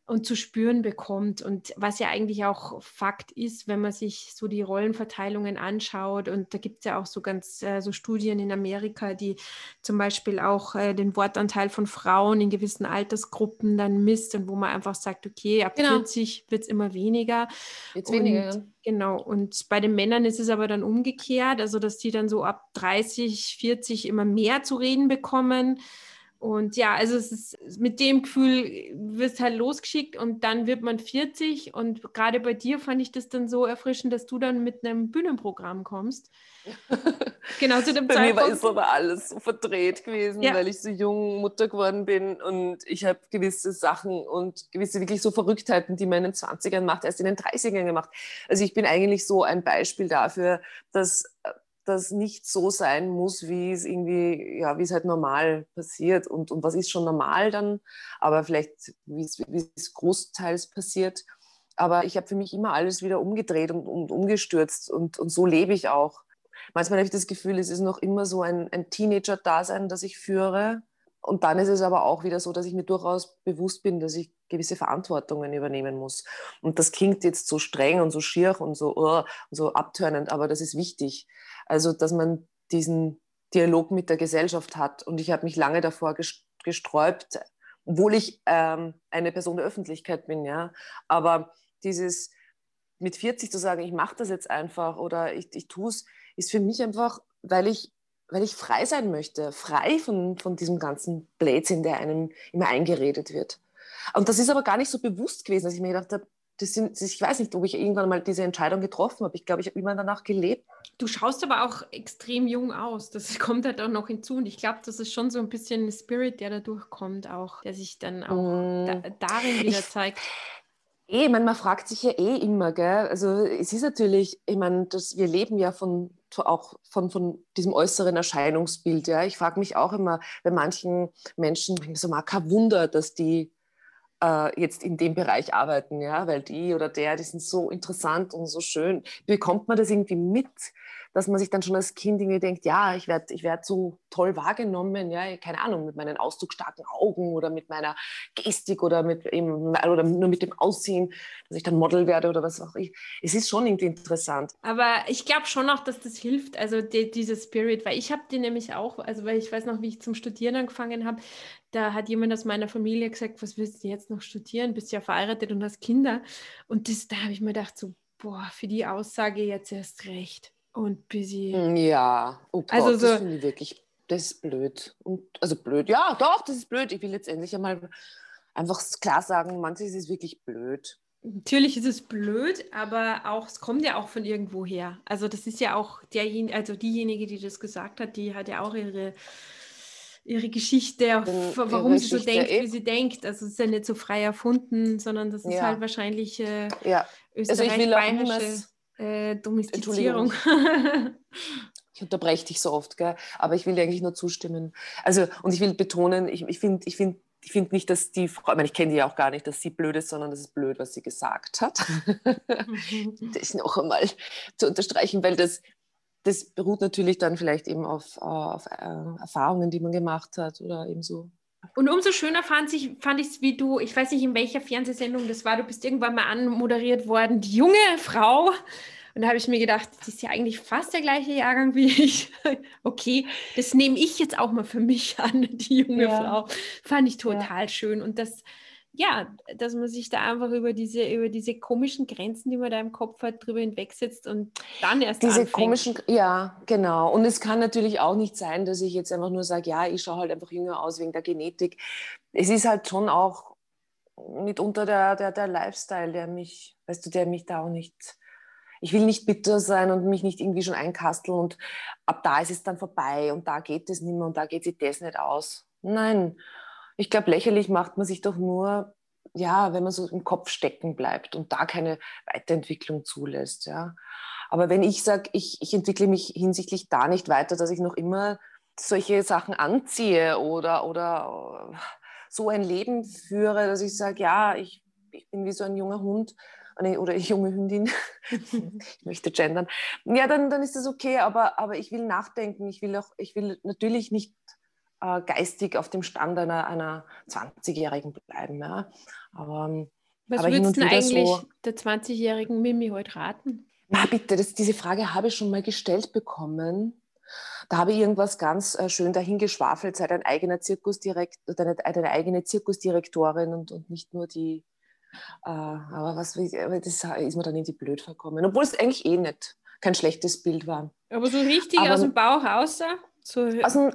und zu spüren bekommt und was ja eigentlich auch Fakt ist, wenn man sich so die Rollenverteilungen anschaut und da gibt es ja auch so ganz äh, so Studien in Amerika, die zum Beispiel auch äh, den Wortanteil von Frauen in gewissen Altersgruppen dann misst und wo man einfach sagt, okay, ab genau. 40 wird es immer weniger. Jetzt weniger. Genau, und bei den Männern ist es aber dann umgekehrt, also dass die dann so ab 30, 40 immer mehr zu reden bekommen und ja, also es ist mit dem Gefühl, wirst halt losgeschickt und dann wird man 40. Und gerade bei dir fand ich das dann so erfrischend, dass du dann mit einem Bühnenprogramm kommst. genau zu dem bei Zeitpunkt. Mir war es aber alles so verdreht gewesen, ja. weil ich so jung Mutter geworden bin und ich habe gewisse Sachen und gewisse wirklich so Verrücktheiten, die man in den 20ern macht, erst in den 30ern gemacht. Also ich bin eigentlich so ein Beispiel dafür, dass das nicht so sein muss, wie es irgendwie, ja, wie es halt normal passiert. Und, und was ist schon normal dann, aber vielleicht, wie es, großteils passiert. Aber ich habe für mich immer alles wieder umgedreht und, und umgestürzt und, und so lebe ich auch. Manchmal habe ich das Gefühl, es ist noch immer so ein, ein Teenager-Dasein, das ich führe. Und dann ist es aber auch wieder so, dass ich mir durchaus bewusst bin, dass ich gewisse Verantwortungen übernehmen muss. Und das klingt jetzt so streng und so schier und so, uh, so abtörnend, aber das ist wichtig. Also, dass man diesen Dialog mit der Gesellschaft hat. Und ich habe mich lange davor gesträubt, obwohl ich ähm, eine Person der Öffentlichkeit bin, ja. Aber dieses mit 40 zu sagen, ich mache das jetzt einfach oder ich, ich tue es, ist für mich einfach, weil ich, weil ich frei sein möchte, frei von, von diesem ganzen Blödsinn, der einem immer eingeredet wird. Und das ist aber gar nicht so bewusst gewesen, dass ich mir gedacht habe, das sind, ich weiß nicht, ob ich irgendwann mal diese Entscheidung getroffen habe. Ich glaube, ich habe immer danach gelebt. Du schaust aber auch extrem jung aus. Das kommt halt auch noch hinzu. Und ich glaube, das ist schon so ein bisschen ein Spirit, der da durchkommt, auch, der sich dann auch mm. da, darin wieder ich, zeigt. Eh, ich meine, man fragt sich ja eh immer, gell? Also es ist natürlich, ich meine, das, wir leben ja von auch von, von diesem äußeren Erscheinungsbild. Ja? Ich frage mich auch immer, bei manchen Menschen, so mal kein Wunder, dass die äh, jetzt in dem Bereich arbeiten, ja, weil die oder der, die sind so interessant und so schön. Bekommt man das irgendwie mit? dass man sich dann schon als Kind irgendwie denkt, ja, ich werde ich werd so toll wahrgenommen, ja, keine Ahnung, mit meinen ausdrucksstarken Augen oder mit meiner Gestik oder mit eben, oder nur mit dem Aussehen, dass ich dann Model werde oder was auch ich. Es ist schon irgendwie interessant. Aber ich glaube schon auch, dass das hilft, also die, dieser Spirit, weil ich habe die nämlich auch, also weil ich weiß noch, wie ich zum Studieren angefangen habe, da hat jemand aus meiner Familie gesagt, was willst du jetzt noch studieren? Bist ja verheiratet und hast Kinder. Und das, da habe ich mir gedacht, so, boah, für die Aussage jetzt erst recht und busy. Hm, ja, oh Gott, also so, das finde ich wirklich, das ist blöd. Und, also blöd, ja, doch, das ist blöd. Ich will jetzt endlich einmal einfach klar sagen, manches ist es wirklich blöd. Natürlich ist es blöd, aber auch es kommt ja auch von irgendwo her. Also das ist ja auch derjenige, also diejenige, die das gesagt hat, die hat ja auch ihre ihre Geschichte, warum sie so denkt, wie sie denkt. Also es ist ja nicht so frei erfunden, sondern das ist ja. halt wahrscheinlich äh, ja. österreich-bayerische äh, Domestizierung. ich unterbreche dich so oft, gell? aber ich will dir eigentlich nur zustimmen. Also, und ich will betonen, ich, ich finde ich find, ich find nicht, dass die Frau, ich meine, ich kenne die ja auch gar nicht, dass sie blöd ist, sondern das ist blöd, was sie gesagt hat. das noch einmal zu unterstreichen, weil das, das beruht natürlich dann vielleicht eben auf, auf äh, Erfahrungen, die man gemacht hat oder eben so und umso schöner fand ich es, fand wie du, ich weiß nicht, in welcher Fernsehsendung das war, du bist irgendwann mal anmoderiert worden, die junge Frau. Und da habe ich mir gedacht, die ist ja eigentlich fast der gleiche Jahrgang wie ich. okay, das nehme ich jetzt auch mal für mich an, die junge ja. Frau. Fand ich total ja. schön. Und das ja, dass man sich da einfach über diese, über diese komischen Grenzen, die man da im Kopf hat, drüber hinwegsetzt und dann erst Diese anfängt. komischen, ja, genau. Und es kann natürlich auch nicht sein, dass ich jetzt einfach nur sage, ja, ich schaue halt einfach jünger aus wegen der Genetik. Es ist halt schon auch mitunter der, der, der Lifestyle, der mich, weißt du, der mich da auch nicht, ich will nicht bitter sein und mich nicht irgendwie schon einkasteln und ab da ist es dann vorbei und da geht es nicht mehr und da geht sich das nicht aus. Nein, ich glaube, lächerlich macht man sich doch nur, ja, wenn man so im Kopf stecken bleibt und da keine Weiterentwicklung zulässt. Ja. Aber wenn ich sage, ich, ich entwickle mich hinsichtlich da nicht weiter, dass ich noch immer solche Sachen anziehe oder, oder so ein Leben führe, dass ich sage, ja, ich, ich bin wie so ein junger Hund oder eine junge Hündin, ich möchte gendern, ja, dann, dann ist das okay, aber, aber ich will nachdenken, ich will, auch, ich will natürlich nicht äh, geistig auf dem Stand einer, einer 20-Jährigen bleiben. Ja. Aber, ähm, Was aber würdest du eigentlich so, der 20-jährigen Mimi heute raten? Na bitte, das, diese Frage habe ich schon mal gestellt bekommen. Da habe ich irgendwas ganz äh, schön dahingeschwafelt, sei dein eigener Zirkusdirekt, deine, deine eigene Zirkusdirektorin und, und nicht nur die. Äh, aber was aber das ist mir dann irgendwie blöd vorkommen. Obwohl es eigentlich eh nicht kein schlechtes Bild war. Aber so richtig aber, aus dem Bauch außer? So aus, dem,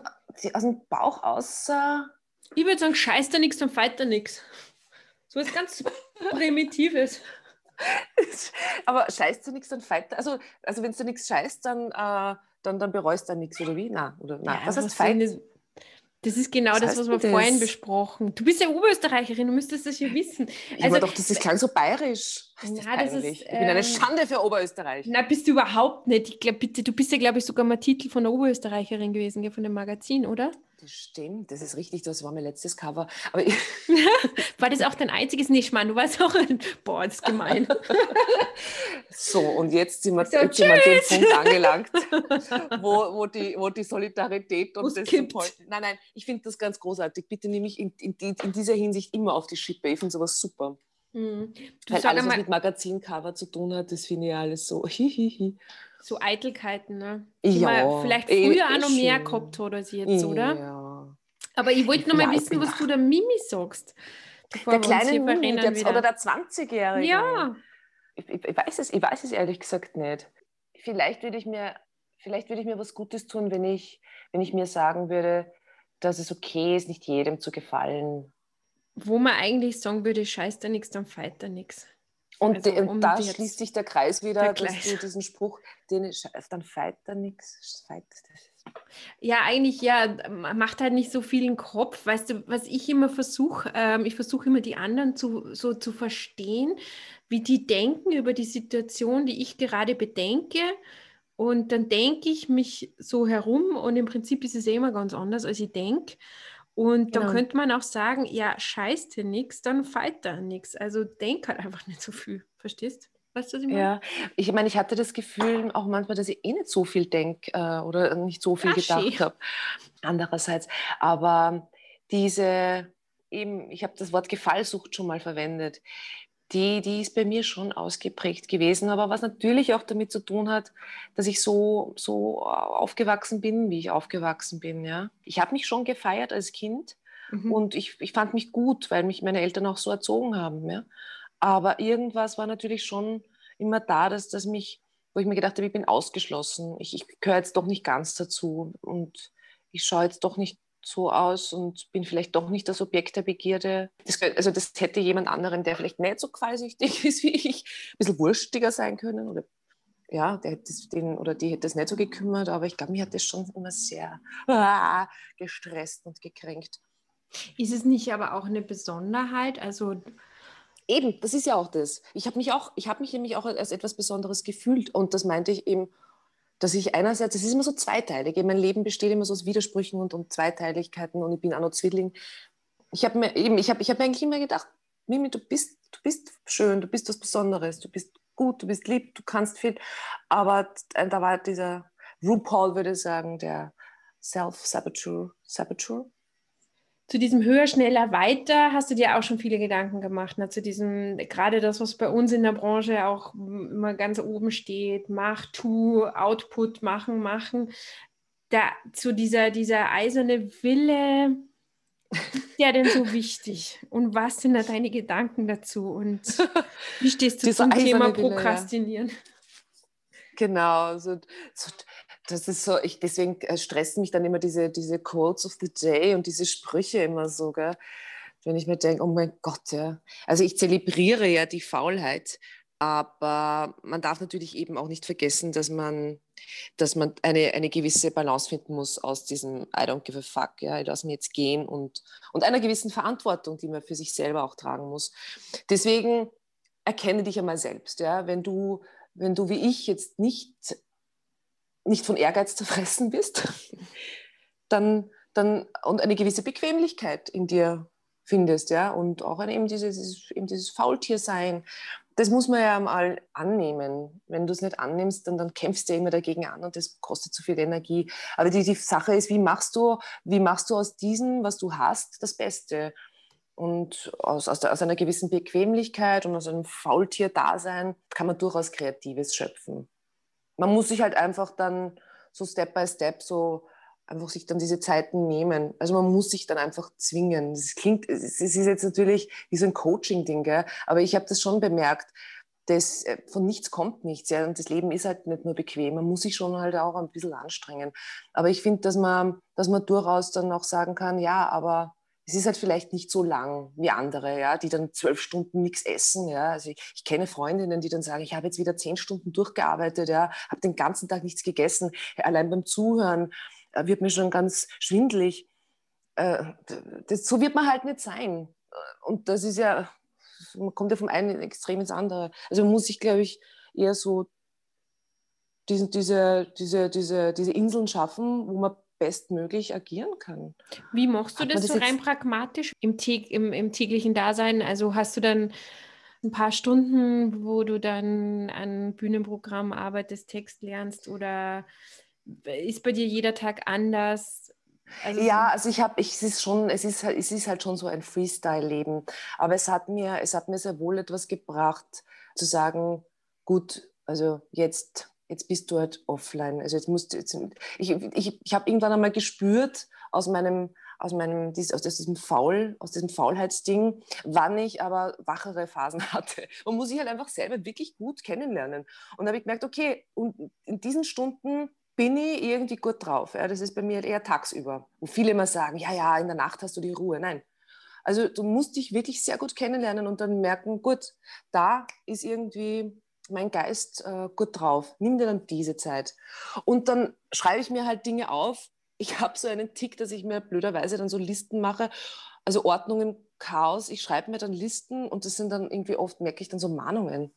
aus dem Bauch außer. Ich würde sagen, scheißt da nichts, dann feit da nichts. So was ganz Primitives. Aber scheißt du nichts, dann feit Also, also wenn du nichts scheißt, dann, äh, dann, dann bereust du nichts, oder wie? Nein, oder, nein. Ja, was heißt feit? Das ist genau das, das was wir das? vorhin besprochen. Du bist ja Oberösterreicherin, du müsstest das ja wissen. Ich also, doch, das ist klang so bayerisch. Na, das ist, ich bin eine ähm, Schande für Oberösterreich. Na, bist du überhaupt nicht. Ich glaub, bitte, du bist ja, glaube ich, sogar mal Titel von der Oberösterreicherin gewesen, von dem Magazin, oder? Das stimmt, das ist richtig, das war mein letztes Cover. Aber war das auch dein einziges Nischmann? Du warst auch ein. Boah, das ist gemein. so, und jetzt sind wir, so, jetzt sind wir dem Punkt angelangt, wo, wo, die, wo die Solidarität und das kippt. Nein, nein, ich finde das ganz großartig. Bitte nehme ich in, in, in, dieser Hinsicht immer auf die Schippe. Ich finde sowas super. Mhm. Weil alles, was mit Magazincover zu tun hat, das finde ich alles so. So Eitelkeiten, ne? Die ja, man vielleicht eh, früher eh, auch noch mehr gehabt hat als jetzt, oder? Ja. Aber ich wollte noch mal wissen, was du der Mimi sagst. Der kleine Mimi, der, oder der 20-Jährige. Ja. Ich, ich, ich, weiß es, ich weiß es ehrlich gesagt nicht. Vielleicht würde ich mir, vielleicht würde ich mir was Gutes tun, wenn ich, wenn ich mir sagen würde, dass es okay ist, nicht jedem zu gefallen. Wo man eigentlich sagen würde, scheiß da nichts, dann feit da nichts. Und, also, um da schließt sich der Kreis wieder, dass du diesen Spruch, den dann feit er nichts. Ja, eigentlich ja, macht halt nicht so viel im Kopf. Weißt du, was ich immer versuche, ähm, ich versuche immer die anderen zu, so zu verstehen, wie die denken über die Situation, die ich gerade bedenke. Und dann denke ich mich so herum und im Prinzip ist es eh immer ganz anders, als ich denke. Und dann genau. könnte man auch sagen, ja, scheiß dir nichts, dann feit da nichts. Also denk halt einfach nicht so viel. Verstehst? Weißt du, was ich meine? Ja, ich meine, ich hatte das Gefühl auch manchmal, dass ich eh nicht so viel denke äh, oder nicht so viel Aschi. gedacht habe. Andererseits. Aber diese, eben, ich habe das Wort Gefallsucht schon mal verwendet die, die ist bei mir schon ausgeprägt gewesen, aber was natürlich auch damit zu tun hat, dass ich so, so aufgewachsen bin, wie ich aufgewachsen bin. Ja. Ich habe mich schon gefeiert als Kind mhm. und ich, ich fand mich gut, weil mich meine Eltern auch so erzogen haben. Ja. Aber irgendwas war natürlich schon immer da, dass das mich, wo ich mir gedacht habe, ich bin ausgeschlossen, ich, ich gehöre jetzt doch nicht ganz dazu und ich schaue jetzt doch nicht so aus und bin vielleicht doch nicht das Objekt der Begierde. Das, also das hätte jemand anderen, der vielleicht nicht so qualsüchtig ist wie ich, ein bisschen wurstiger sein können oder ja, der hätte den oder die hätte es nicht so gekümmert, aber ich glaube, mich hat das schon immer sehr ah, gestresst und gekränkt. Ist es nicht aber auch eine Besonderheit? Also eben, das ist ja auch das. Ich habe mich auch, ich habe mich nämlich auch als etwas Besonderes gefühlt und das meinte ich eben dass ich einerseits, es ist immer so zweiteilig, mein Leben besteht immer so aus Widersprüchen und, und Zweiteiligkeiten und ich bin auch noch Zwilling. Ich habe mir eben, ich habe ich hab eigentlich immer gedacht, Mimi, du bist, du bist schön, du bist was Besonderes, du bist gut, du bist lieb, du kannst viel. Aber da war dieser RuPaul, würde ich sagen, der Self-Saboteur, Saboteur, zu diesem höher, schneller, weiter hast du dir auch schon viele Gedanken gemacht. Ne? Zu diesem, gerade das, was bei uns in der Branche auch immer ganz oben steht, mach, tu, Output, machen, machen. Da, zu dieser, dieser eiserne Wille, ist der denn so wichtig? Und was sind da deine Gedanken dazu? Und wie stehst du zum Thema Prokrastinieren? ja. Genau, so, so das ist so, ich, deswegen äh, stressen mich dann immer diese, diese Quotes of the Day und diese Sprüche immer so, gell? wenn ich mir denke, oh mein Gott, ja. Also ich zelebriere ja die Faulheit, aber man darf natürlich eben auch nicht vergessen, dass man, dass man eine, eine gewisse Balance finden muss aus diesem I don't give a fuck, ja, ich lasse mir jetzt gehen und, und einer gewissen Verantwortung, die man für sich selber auch tragen muss. Deswegen erkenne dich einmal selbst, ja, wenn du, wenn du wie ich jetzt nicht nicht von Ehrgeiz zerfressen bist, dann, dann und eine gewisse Bequemlichkeit in dir findest, ja, und auch eben, dieses, eben dieses Faultiersein, das muss man ja mal annehmen. Wenn du es nicht annimmst, dann, dann kämpfst du ja immer dagegen an und das kostet zu viel Energie. Aber die, die Sache ist, wie machst du, wie machst du aus diesem, was du hast, das Beste? Und aus, aus, der, aus einer gewissen Bequemlichkeit und aus einem Faultier-Dasein kann man durchaus Kreatives schöpfen man muss sich halt einfach dann so Step by Step so einfach sich dann diese Zeiten nehmen. Also man muss sich dann einfach zwingen. Das klingt, es ist jetzt natürlich wie so ein Coaching-Ding, aber ich habe das schon bemerkt, dass äh, von nichts kommt nichts. Ja? Und das Leben ist halt nicht nur bequem. Man muss sich schon halt auch ein bisschen anstrengen. Aber ich finde, dass man, dass man durchaus dann auch sagen kann, ja, aber es ist halt vielleicht nicht so lang wie andere, ja, die dann zwölf Stunden nichts essen. Ja. Also ich, ich, kenne Freundinnen, die dann sagen, ich habe jetzt wieder zehn Stunden durchgearbeitet, ja, habe den ganzen Tag nichts gegessen. Allein beim Zuhören äh, wird mir schon ganz schwindlig. Äh, das, so wird man halt nicht sein. Und das ist ja, man kommt ja vom einen Extrem ins andere. Also man muss sich, glaube ich, eher so diese, diese, diese, diese Inseln schaffen, wo man bestmöglich agieren kann. Wie machst du das, das, so rein pragmatisch im, im, im täglichen Dasein? Also hast du dann ein paar Stunden, wo du dann an Bühnenprogramm arbeitest, Text lernst oder ist bei dir jeder Tag anders? Also ja, also ich habe, ich es ist schon, es ist, es ist halt schon so ein Freestyle-Leben. Aber es hat mir, es hat mir sehr wohl etwas gebracht, zu sagen, gut, also jetzt jetzt bist du halt offline. Also jetzt musst du, jetzt, ich, ich, ich habe irgendwann einmal gespürt aus meinem, aus meinem, aus diesem Faul, aus diesem Faulheitsding, wann ich aber wachere Phasen hatte. Man muss sich halt einfach selber wirklich gut kennenlernen. Und da habe ich gemerkt, okay, und in diesen Stunden bin ich irgendwie gut drauf. Ja, das ist bei mir eher tagsüber, wo viele immer sagen, ja, ja, in der Nacht hast du die Ruhe. Nein, Also du musst dich wirklich sehr gut kennenlernen und dann merken, gut, da ist irgendwie mein Geist äh, gut drauf. Nimm dir dann diese Zeit. Und dann schreibe ich mir halt Dinge auf. Ich habe so einen Tick, dass ich mir blöderweise dann so Listen mache. Also Ordnungen, Chaos. Ich schreibe mir dann Listen und das sind dann irgendwie oft, merke ich dann so Mahnungen.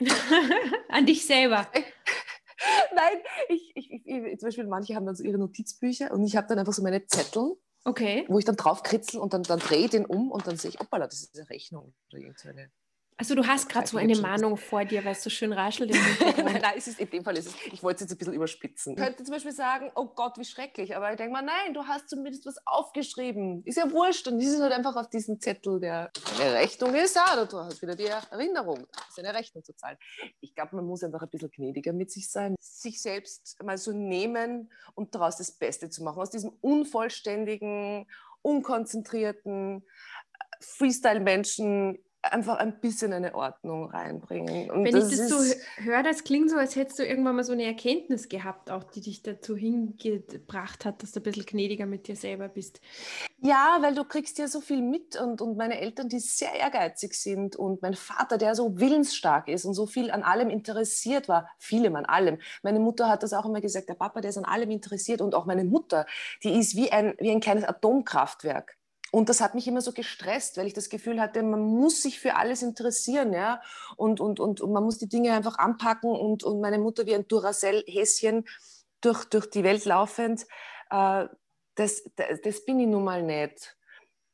An dich selber. Nein, ich, ich, ich, zum Beispiel manche haben dann so ihre Notizbücher und ich habe dann einfach so meine Zettel, okay. wo ich dann drauf kritzel und dann, dann drehe ich den um und dann sehe ich, hoppala, das ist eine Rechnung oder irgendeine. Also du hast gerade so eine Mahnung vor dir, weil es so schön raschelt im nein, nein, es ist, in dem Fall ist es, ich wollte es jetzt ein bisschen überspitzen. Ich könnte zum Beispiel sagen, oh Gott, wie schrecklich, aber ich denke mal, nein, du hast zumindest was aufgeschrieben. Ist ja wurscht und das ist halt einfach auf diesem Zettel, der eine Rechnung ist, ja, du hast wieder die Erinnerung, das ist eine Rechnung zu zahlen. Ich glaube, man muss einfach ein bisschen gnädiger mit sich sein, sich selbst mal so nehmen und daraus das Beste zu machen, aus diesem unvollständigen, unkonzentrierten, Freestyle-Menschen einfach ein bisschen eine Ordnung reinbringen. Und Wenn das ich das so höre, das klingt so, als hättest du irgendwann mal so eine Erkenntnis gehabt, auch die dich dazu hingebracht hat, dass du ein bisschen gnädiger mit dir selber bist. Ja, weil du kriegst ja so viel mit und, und meine Eltern, die sehr ehrgeizig sind und mein Vater, der so willensstark ist und so viel an allem interessiert war, vielem an allem. Meine Mutter hat das auch immer gesagt, der Papa, der ist an allem interessiert und auch meine Mutter, die ist wie ein, wie ein kleines Atomkraftwerk. Und das hat mich immer so gestresst, weil ich das Gefühl hatte, man muss sich für alles interessieren, ja. Und, und, und, und man muss die Dinge einfach anpacken und, und meine Mutter wie ein Duracell-Häschen durch, durch die Welt laufend. Äh, das, das, das bin ich nun mal nicht.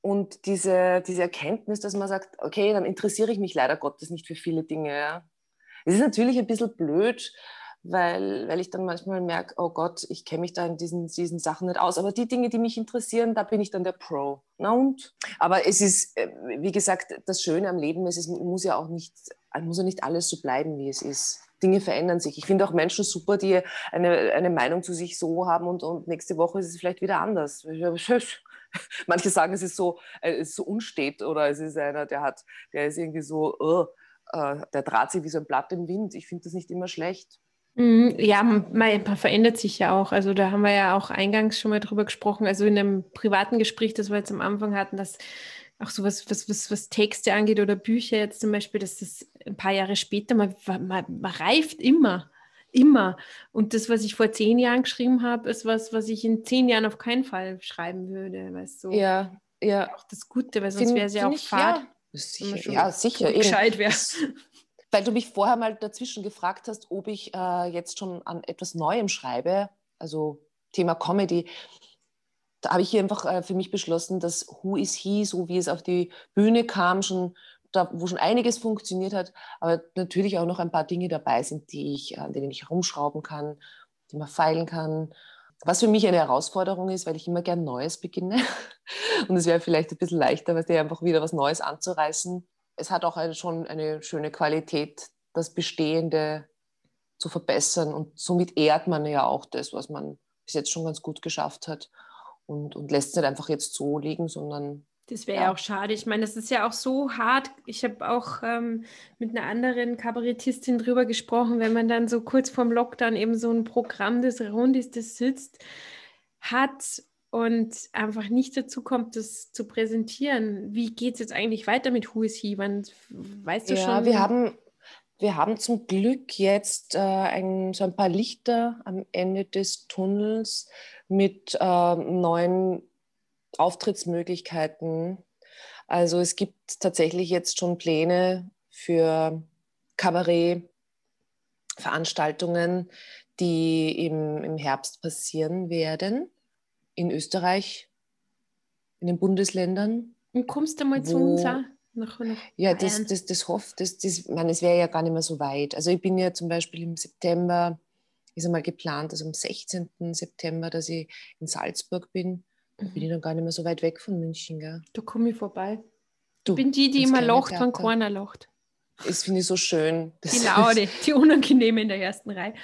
Und diese, diese Erkenntnis, dass man sagt, okay, dann interessiere ich mich leider Gottes nicht für viele Dinge. Ja. Es ist natürlich ein bisschen blöd, weil, weil ich dann manchmal merke, oh Gott, ich kenne mich da in diesen, diesen Sachen nicht aus. Aber die Dinge, die mich interessieren, da bin ich dann der Pro. Na und? Aber es ist, äh, wie gesagt, das Schöne am Leben ist, es muss ja auch nicht, muss ja nicht alles so bleiben, wie es ist. Dinge verändern sich. Ich finde auch Menschen super, die eine, eine Meinung zu sich so haben und, und nächste Woche ist es vielleicht wieder anders. Manche sagen, es ist so, äh, so unstet oder es ist einer, der hat, der ist irgendwie so, oh, der draht sich wie so ein Blatt im Wind. Ich finde das nicht immer schlecht. Mhm, ja, man, verändert sich ja auch. Also da haben wir ja auch eingangs schon mal drüber gesprochen. Also in einem privaten Gespräch, das wir jetzt am Anfang hatten, dass auch so was, was, was, was Texte angeht oder Bücher jetzt zum Beispiel, dass das ein paar Jahre später, man, man, man reift immer, immer. Und das, was ich vor zehn Jahren geschrieben habe, ist was, was ich in zehn Jahren auf keinen Fall schreiben würde. Weißt du? Ja, ja. Auch das Gute, weil sonst wäre es ja auch fad. Ja. Sicher, ja, sicher. Gescheit wäre. Weil du mich vorher mal dazwischen gefragt hast, ob ich äh, jetzt schon an etwas Neuem schreibe, also Thema Comedy. Da habe ich hier einfach äh, für mich beschlossen, dass Who is He, so wie es auf die Bühne kam, schon da, wo schon einiges funktioniert hat, aber natürlich auch noch ein paar Dinge dabei sind, die ich, an denen ich herumschrauben kann, die man feilen kann. Was für mich eine Herausforderung ist, weil ich immer gern Neues beginne. Und es wäre vielleicht ein bisschen leichter, weil einfach wieder was Neues anzureißen es hat auch eine, schon eine schöne Qualität, das Bestehende zu verbessern. Und somit ehrt man ja auch das, was man bis jetzt schon ganz gut geschafft hat. Und, und lässt es nicht einfach jetzt so liegen, sondern. Das wäre ja auch schade. Ich meine, das ist ja auch so hart. Ich habe auch ähm, mit einer anderen Kabarettistin drüber gesprochen, wenn man dann so kurz vorm Lockdown eben so ein Programm des Rundis, das sitzt, hat und einfach nicht dazu kommt, das zu präsentieren. Wie geht es jetzt eigentlich weiter mit Who is He? Wann, weißt du ja, schon? Wir haben, wir haben zum Glück jetzt äh, ein, so ein paar Lichter am Ende des Tunnels mit äh, neuen Auftrittsmöglichkeiten. Also es gibt tatsächlich jetzt schon Pläne für Kabarett-Veranstaltungen, die im, im Herbst passieren werden in Österreich, in den Bundesländern. Und kommst du mal zu uns auch? Nach, nach ja, das, das, das hofft, das, das, meine, es wäre ja gar nicht mehr so weit. Also ich bin ja zum Beispiel im September, ist einmal geplant, also am 16. September, dass ich in Salzburg bin. Da bin ich dann gar nicht mehr so weit weg von München. Gell? Da komme ich vorbei. Du, ich bin die, die immer lacht, wenn keiner lacht. Das finde ich so schön. Das die Laude, die unangenehme in der ersten Reihe.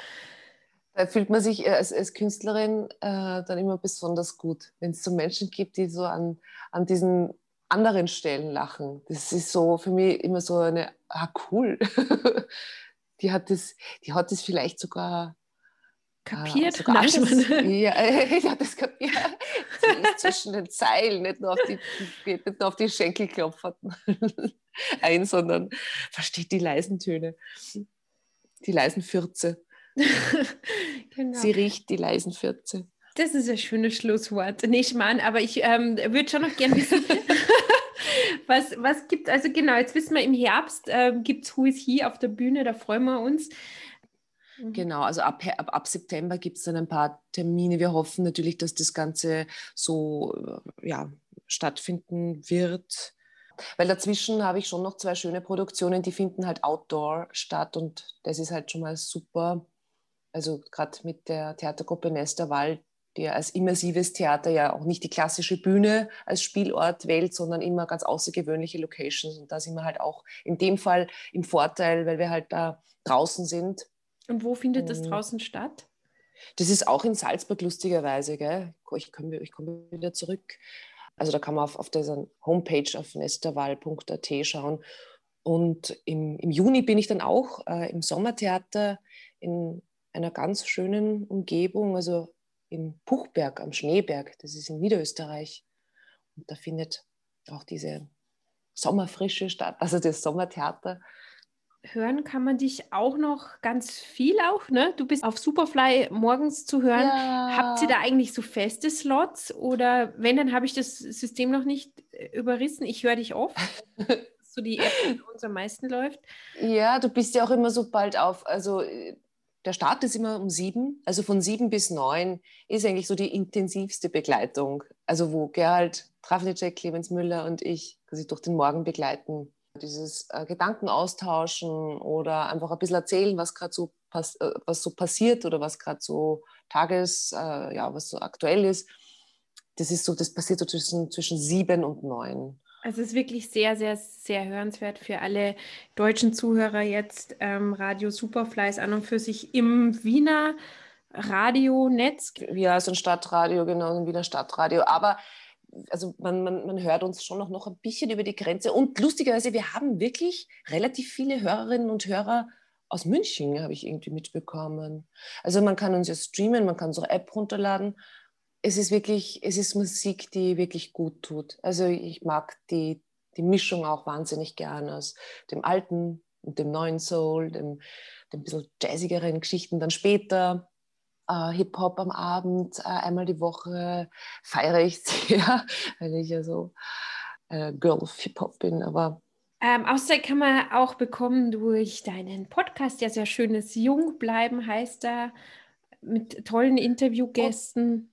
Da fühlt man sich als, als Künstlerin äh, dann immer besonders gut, wenn es so Menschen gibt, die so an, an diesen anderen Stellen lachen. Das ist so für mich immer so eine, ah cool. die, hat das, die hat das vielleicht sogar kapiert? Äh, alles, ja, ich habe das kapiert. zwischen den Zeilen, nicht nur auf die, nicht nur auf die Schenkel klopfen ein, sondern versteht die leisen Töne, die leisen Fürze. genau. Sie riecht die leisen Fürze. Das ist ein schönes Schlusswort. Nicht Mann, aber ich ähm, würde schon noch gerne wissen, was, was gibt, also genau, jetzt wissen wir, im Herbst ähm, gibt es Who is He auf der Bühne, da freuen wir uns. Mhm. Genau, also ab, ab, ab September gibt es dann ein paar Termine. Wir hoffen natürlich, dass das Ganze so äh, ja, stattfinden wird. Weil dazwischen habe ich schon noch zwei schöne Produktionen, die finden halt outdoor statt und das ist halt schon mal super. Also gerade mit der Theatergruppe Nesterwald, die als immersives Theater ja auch nicht die klassische Bühne als Spielort wählt, sondern immer ganz außergewöhnliche Locations. Und da sind wir halt auch in dem Fall im Vorteil, weil wir halt da draußen sind und wo findet das draußen statt? Das ist auch in Salzburg lustigerweise. Gell? Ich komme komm wieder zurück. Also da kann man auf, auf dieser Homepage auf nesterwal.at schauen. Und im, im Juni bin ich dann auch äh, im Sommertheater in einer ganz schönen Umgebung, also in Puchberg am Schneeberg. Das ist in Niederösterreich. Und da findet auch diese Sommerfrische statt, also das Sommertheater hören kann man dich auch noch ganz viel auch, ne? Du bist auf Superfly morgens zu hören. Ja. Habt ihr da eigentlich so feste Slots oder wenn, dann habe ich das System noch nicht äh, überrissen. Ich höre dich oft. so die App, die uns am meisten läuft. Ja, du bist ja auch immer so bald auf. Also äh, der Start ist immer um sieben, also von sieben bis neun ist eigentlich so die intensivste Begleitung. Also wo Gerald Trafnicek, Clemens Müller und ich quasi durch den Morgen begleiten dieses äh, Gedanken austauschen oder einfach ein bisschen erzählen, was gerade so, pass äh, so passiert oder was gerade so Tages, äh, ja, was so aktuell ist. Das ist so, das passiert so zwischen, zwischen sieben und neun. Also es ist wirklich sehr, sehr, sehr hörenswert für alle deutschen Zuhörer jetzt. Ähm, Radio Superfly ist an und für sich im Wiener Radionetz. Ja, so ein Stadtradio, genau, ein Wiener Stadtradio. Aber also man, man, man hört uns schon noch, noch ein bisschen über die Grenze. Und lustigerweise, wir haben wirklich relativ viele Hörerinnen und Hörer aus München, habe ich irgendwie mitbekommen. Also man kann uns ja streamen, man kann unsere App runterladen. Es ist wirklich, es ist Musik, die wirklich gut tut. Also ich mag die, die Mischung auch wahnsinnig gern aus dem alten und dem neuen Soul, dem, dem bisschen jazzigeren Geschichten dann später äh, Hip-Hop am Abend, äh, einmal die Woche feiere ich sehr, weil ich ja so äh, Girl of Hip-Hop bin. Aber ähm, außerdem kann man auch bekommen durch deinen Podcast, ja sehr schönes Jung bleiben heißt da, mit tollen Interviewgästen.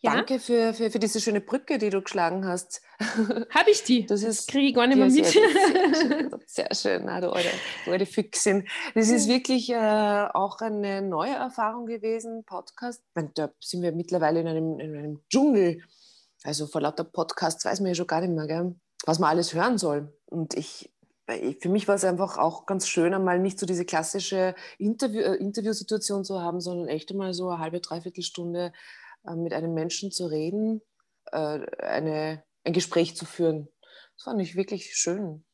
Ja? Danke für, für, für diese schöne Brücke, die du geschlagen hast. Habe ich die? Das, das kriege ich gar nicht mehr mit. Sehr, sehr, sehr schön, na, du, alte, du alte Füchsin. Das ist wirklich äh, auch eine neue Erfahrung gewesen, Podcast. Meine, da sind wir mittlerweile in einem, in einem Dschungel. Also vor lauter Podcasts weiß man ja schon gar nicht mehr, gell, was man alles hören soll. Und ich für mich war es einfach auch ganz schön, einmal nicht so diese klassische Interview, äh, Interviewsituation zu haben, sondern echt einmal so eine halbe, dreiviertel Stunde mit einem Menschen zu reden, äh, eine, ein Gespräch zu führen. Das fand ich wirklich schön.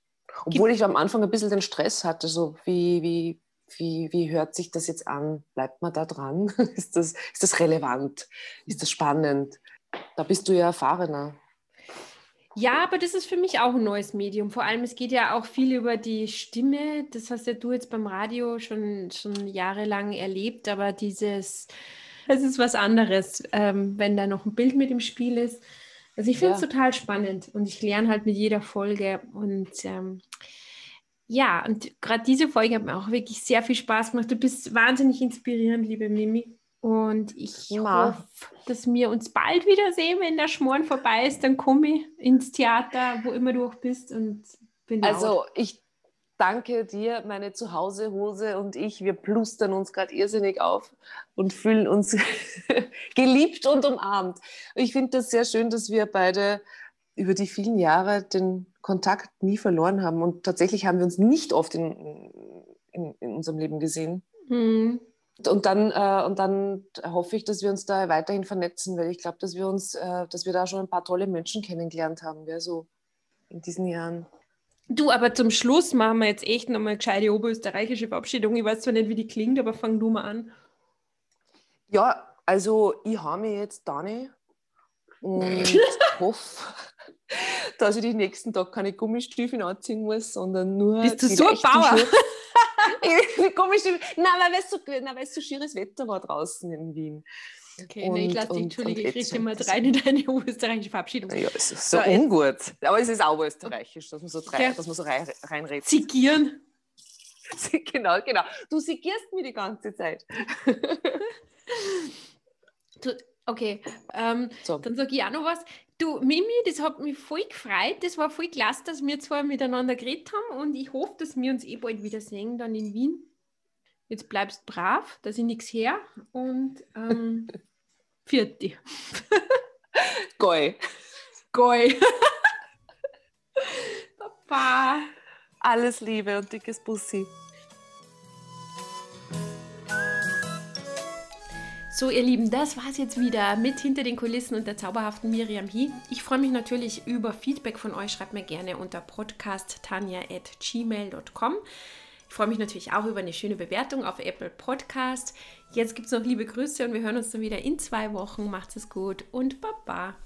Obwohl ich am Anfang ein bisschen den Stress hatte, so wie, wie, wie, wie hört sich das jetzt an? Bleibt man da dran? ist, das, ist das relevant? Ist das spannend? Da bist du ja erfahrener. Ja, aber das ist für mich auch ein neues Medium. Vor allem, es geht ja auch viel über die Stimme. Das hast ja du jetzt beim Radio schon, schon jahrelang erlebt, aber dieses es ist was anderes, ähm, wenn da noch ein Bild mit im Spiel ist. Also ich finde es ja. total spannend und ich lerne halt mit jeder Folge und ähm, ja, und gerade diese Folge hat mir auch wirklich sehr viel Spaß gemacht. Du bist wahnsinnig inspirierend, liebe Mimi. Und ich ja. hoffe, dass wir uns bald wiedersehen, wenn der Schmoren vorbei ist. Dann komme ich ins Theater, wo immer du auch bist. Und bin also ich danke dir, meine Zuhausehose und ich, wir plustern uns gerade irrsinnig auf und fühlen uns geliebt und umarmt. Ich finde das sehr schön, dass wir beide über die vielen Jahre den Kontakt nie verloren haben und tatsächlich haben wir uns nicht oft in, in, in unserem Leben gesehen. Mhm. Und dann, äh, und dann hoffe ich, dass wir uns da weiterhin vernetzen, weil ich glaube, dass wir uns, äh, dass wir da schon ein paar tolle Menschen kennengelernt haben, ja, so in diesen Jahren. Du, aber zum Schluss machen wir jetzt echt nochmal eine gescheite oberösterreichische Verabschiedung. Ich weiß zwar nicht, wie die klingt, aber fang du mal an. Ja, also ich habe mich jetzt da nicht und hoffe, dass ich die nächsten Tage keine Gummistiefel anziehen muss, sondern nur. Bist du so ein Bauer? Gummistiefel. Nein, weil es so, nein, so schieres Wetter war draußen in Wien. Okay, und, nee, ich lasse dich, Entschuldige, ich kriege mal rein in deine österreichische Verabschiedung. Ja, es ist so, so ungut. Aber es ist auch österreichisch, dass man so, drei, ja. dass man so rein, reinredet. Sigieren. Genau, genau. Du sigierst mir die ganze Zeit. du, okay, ähm, so. dann sage ich auch noch was. Du, Mimi, das hat mich voll gefreut. Das war voll klasse, dass wir zwar miteinander geredet haben und ich hoffe, dass wir uns eh bald wiedersehen, dann in Wien. Jetzt bleibst brav, dass ich nichts her und ähm, vierte. Goi. Goi. Papa. Alles Liebe und dickes Bussi. So, ihr Lieben, das war es jetzt wieder mit Hinter den Kulissen und der zauberhaften Miriam Hie. Ich freue mich natürlich über Feedback von euch. Schreibt mir gerne unter podcasttanja.gmail.com. Ich freue mich natürlich auch über eine schöne Bewertung auf Apple Podcast. Jetzt gibt es noch liebe Grüße und wir hören uns dann wieder in zwei Wochen. Macht es gut und Baba.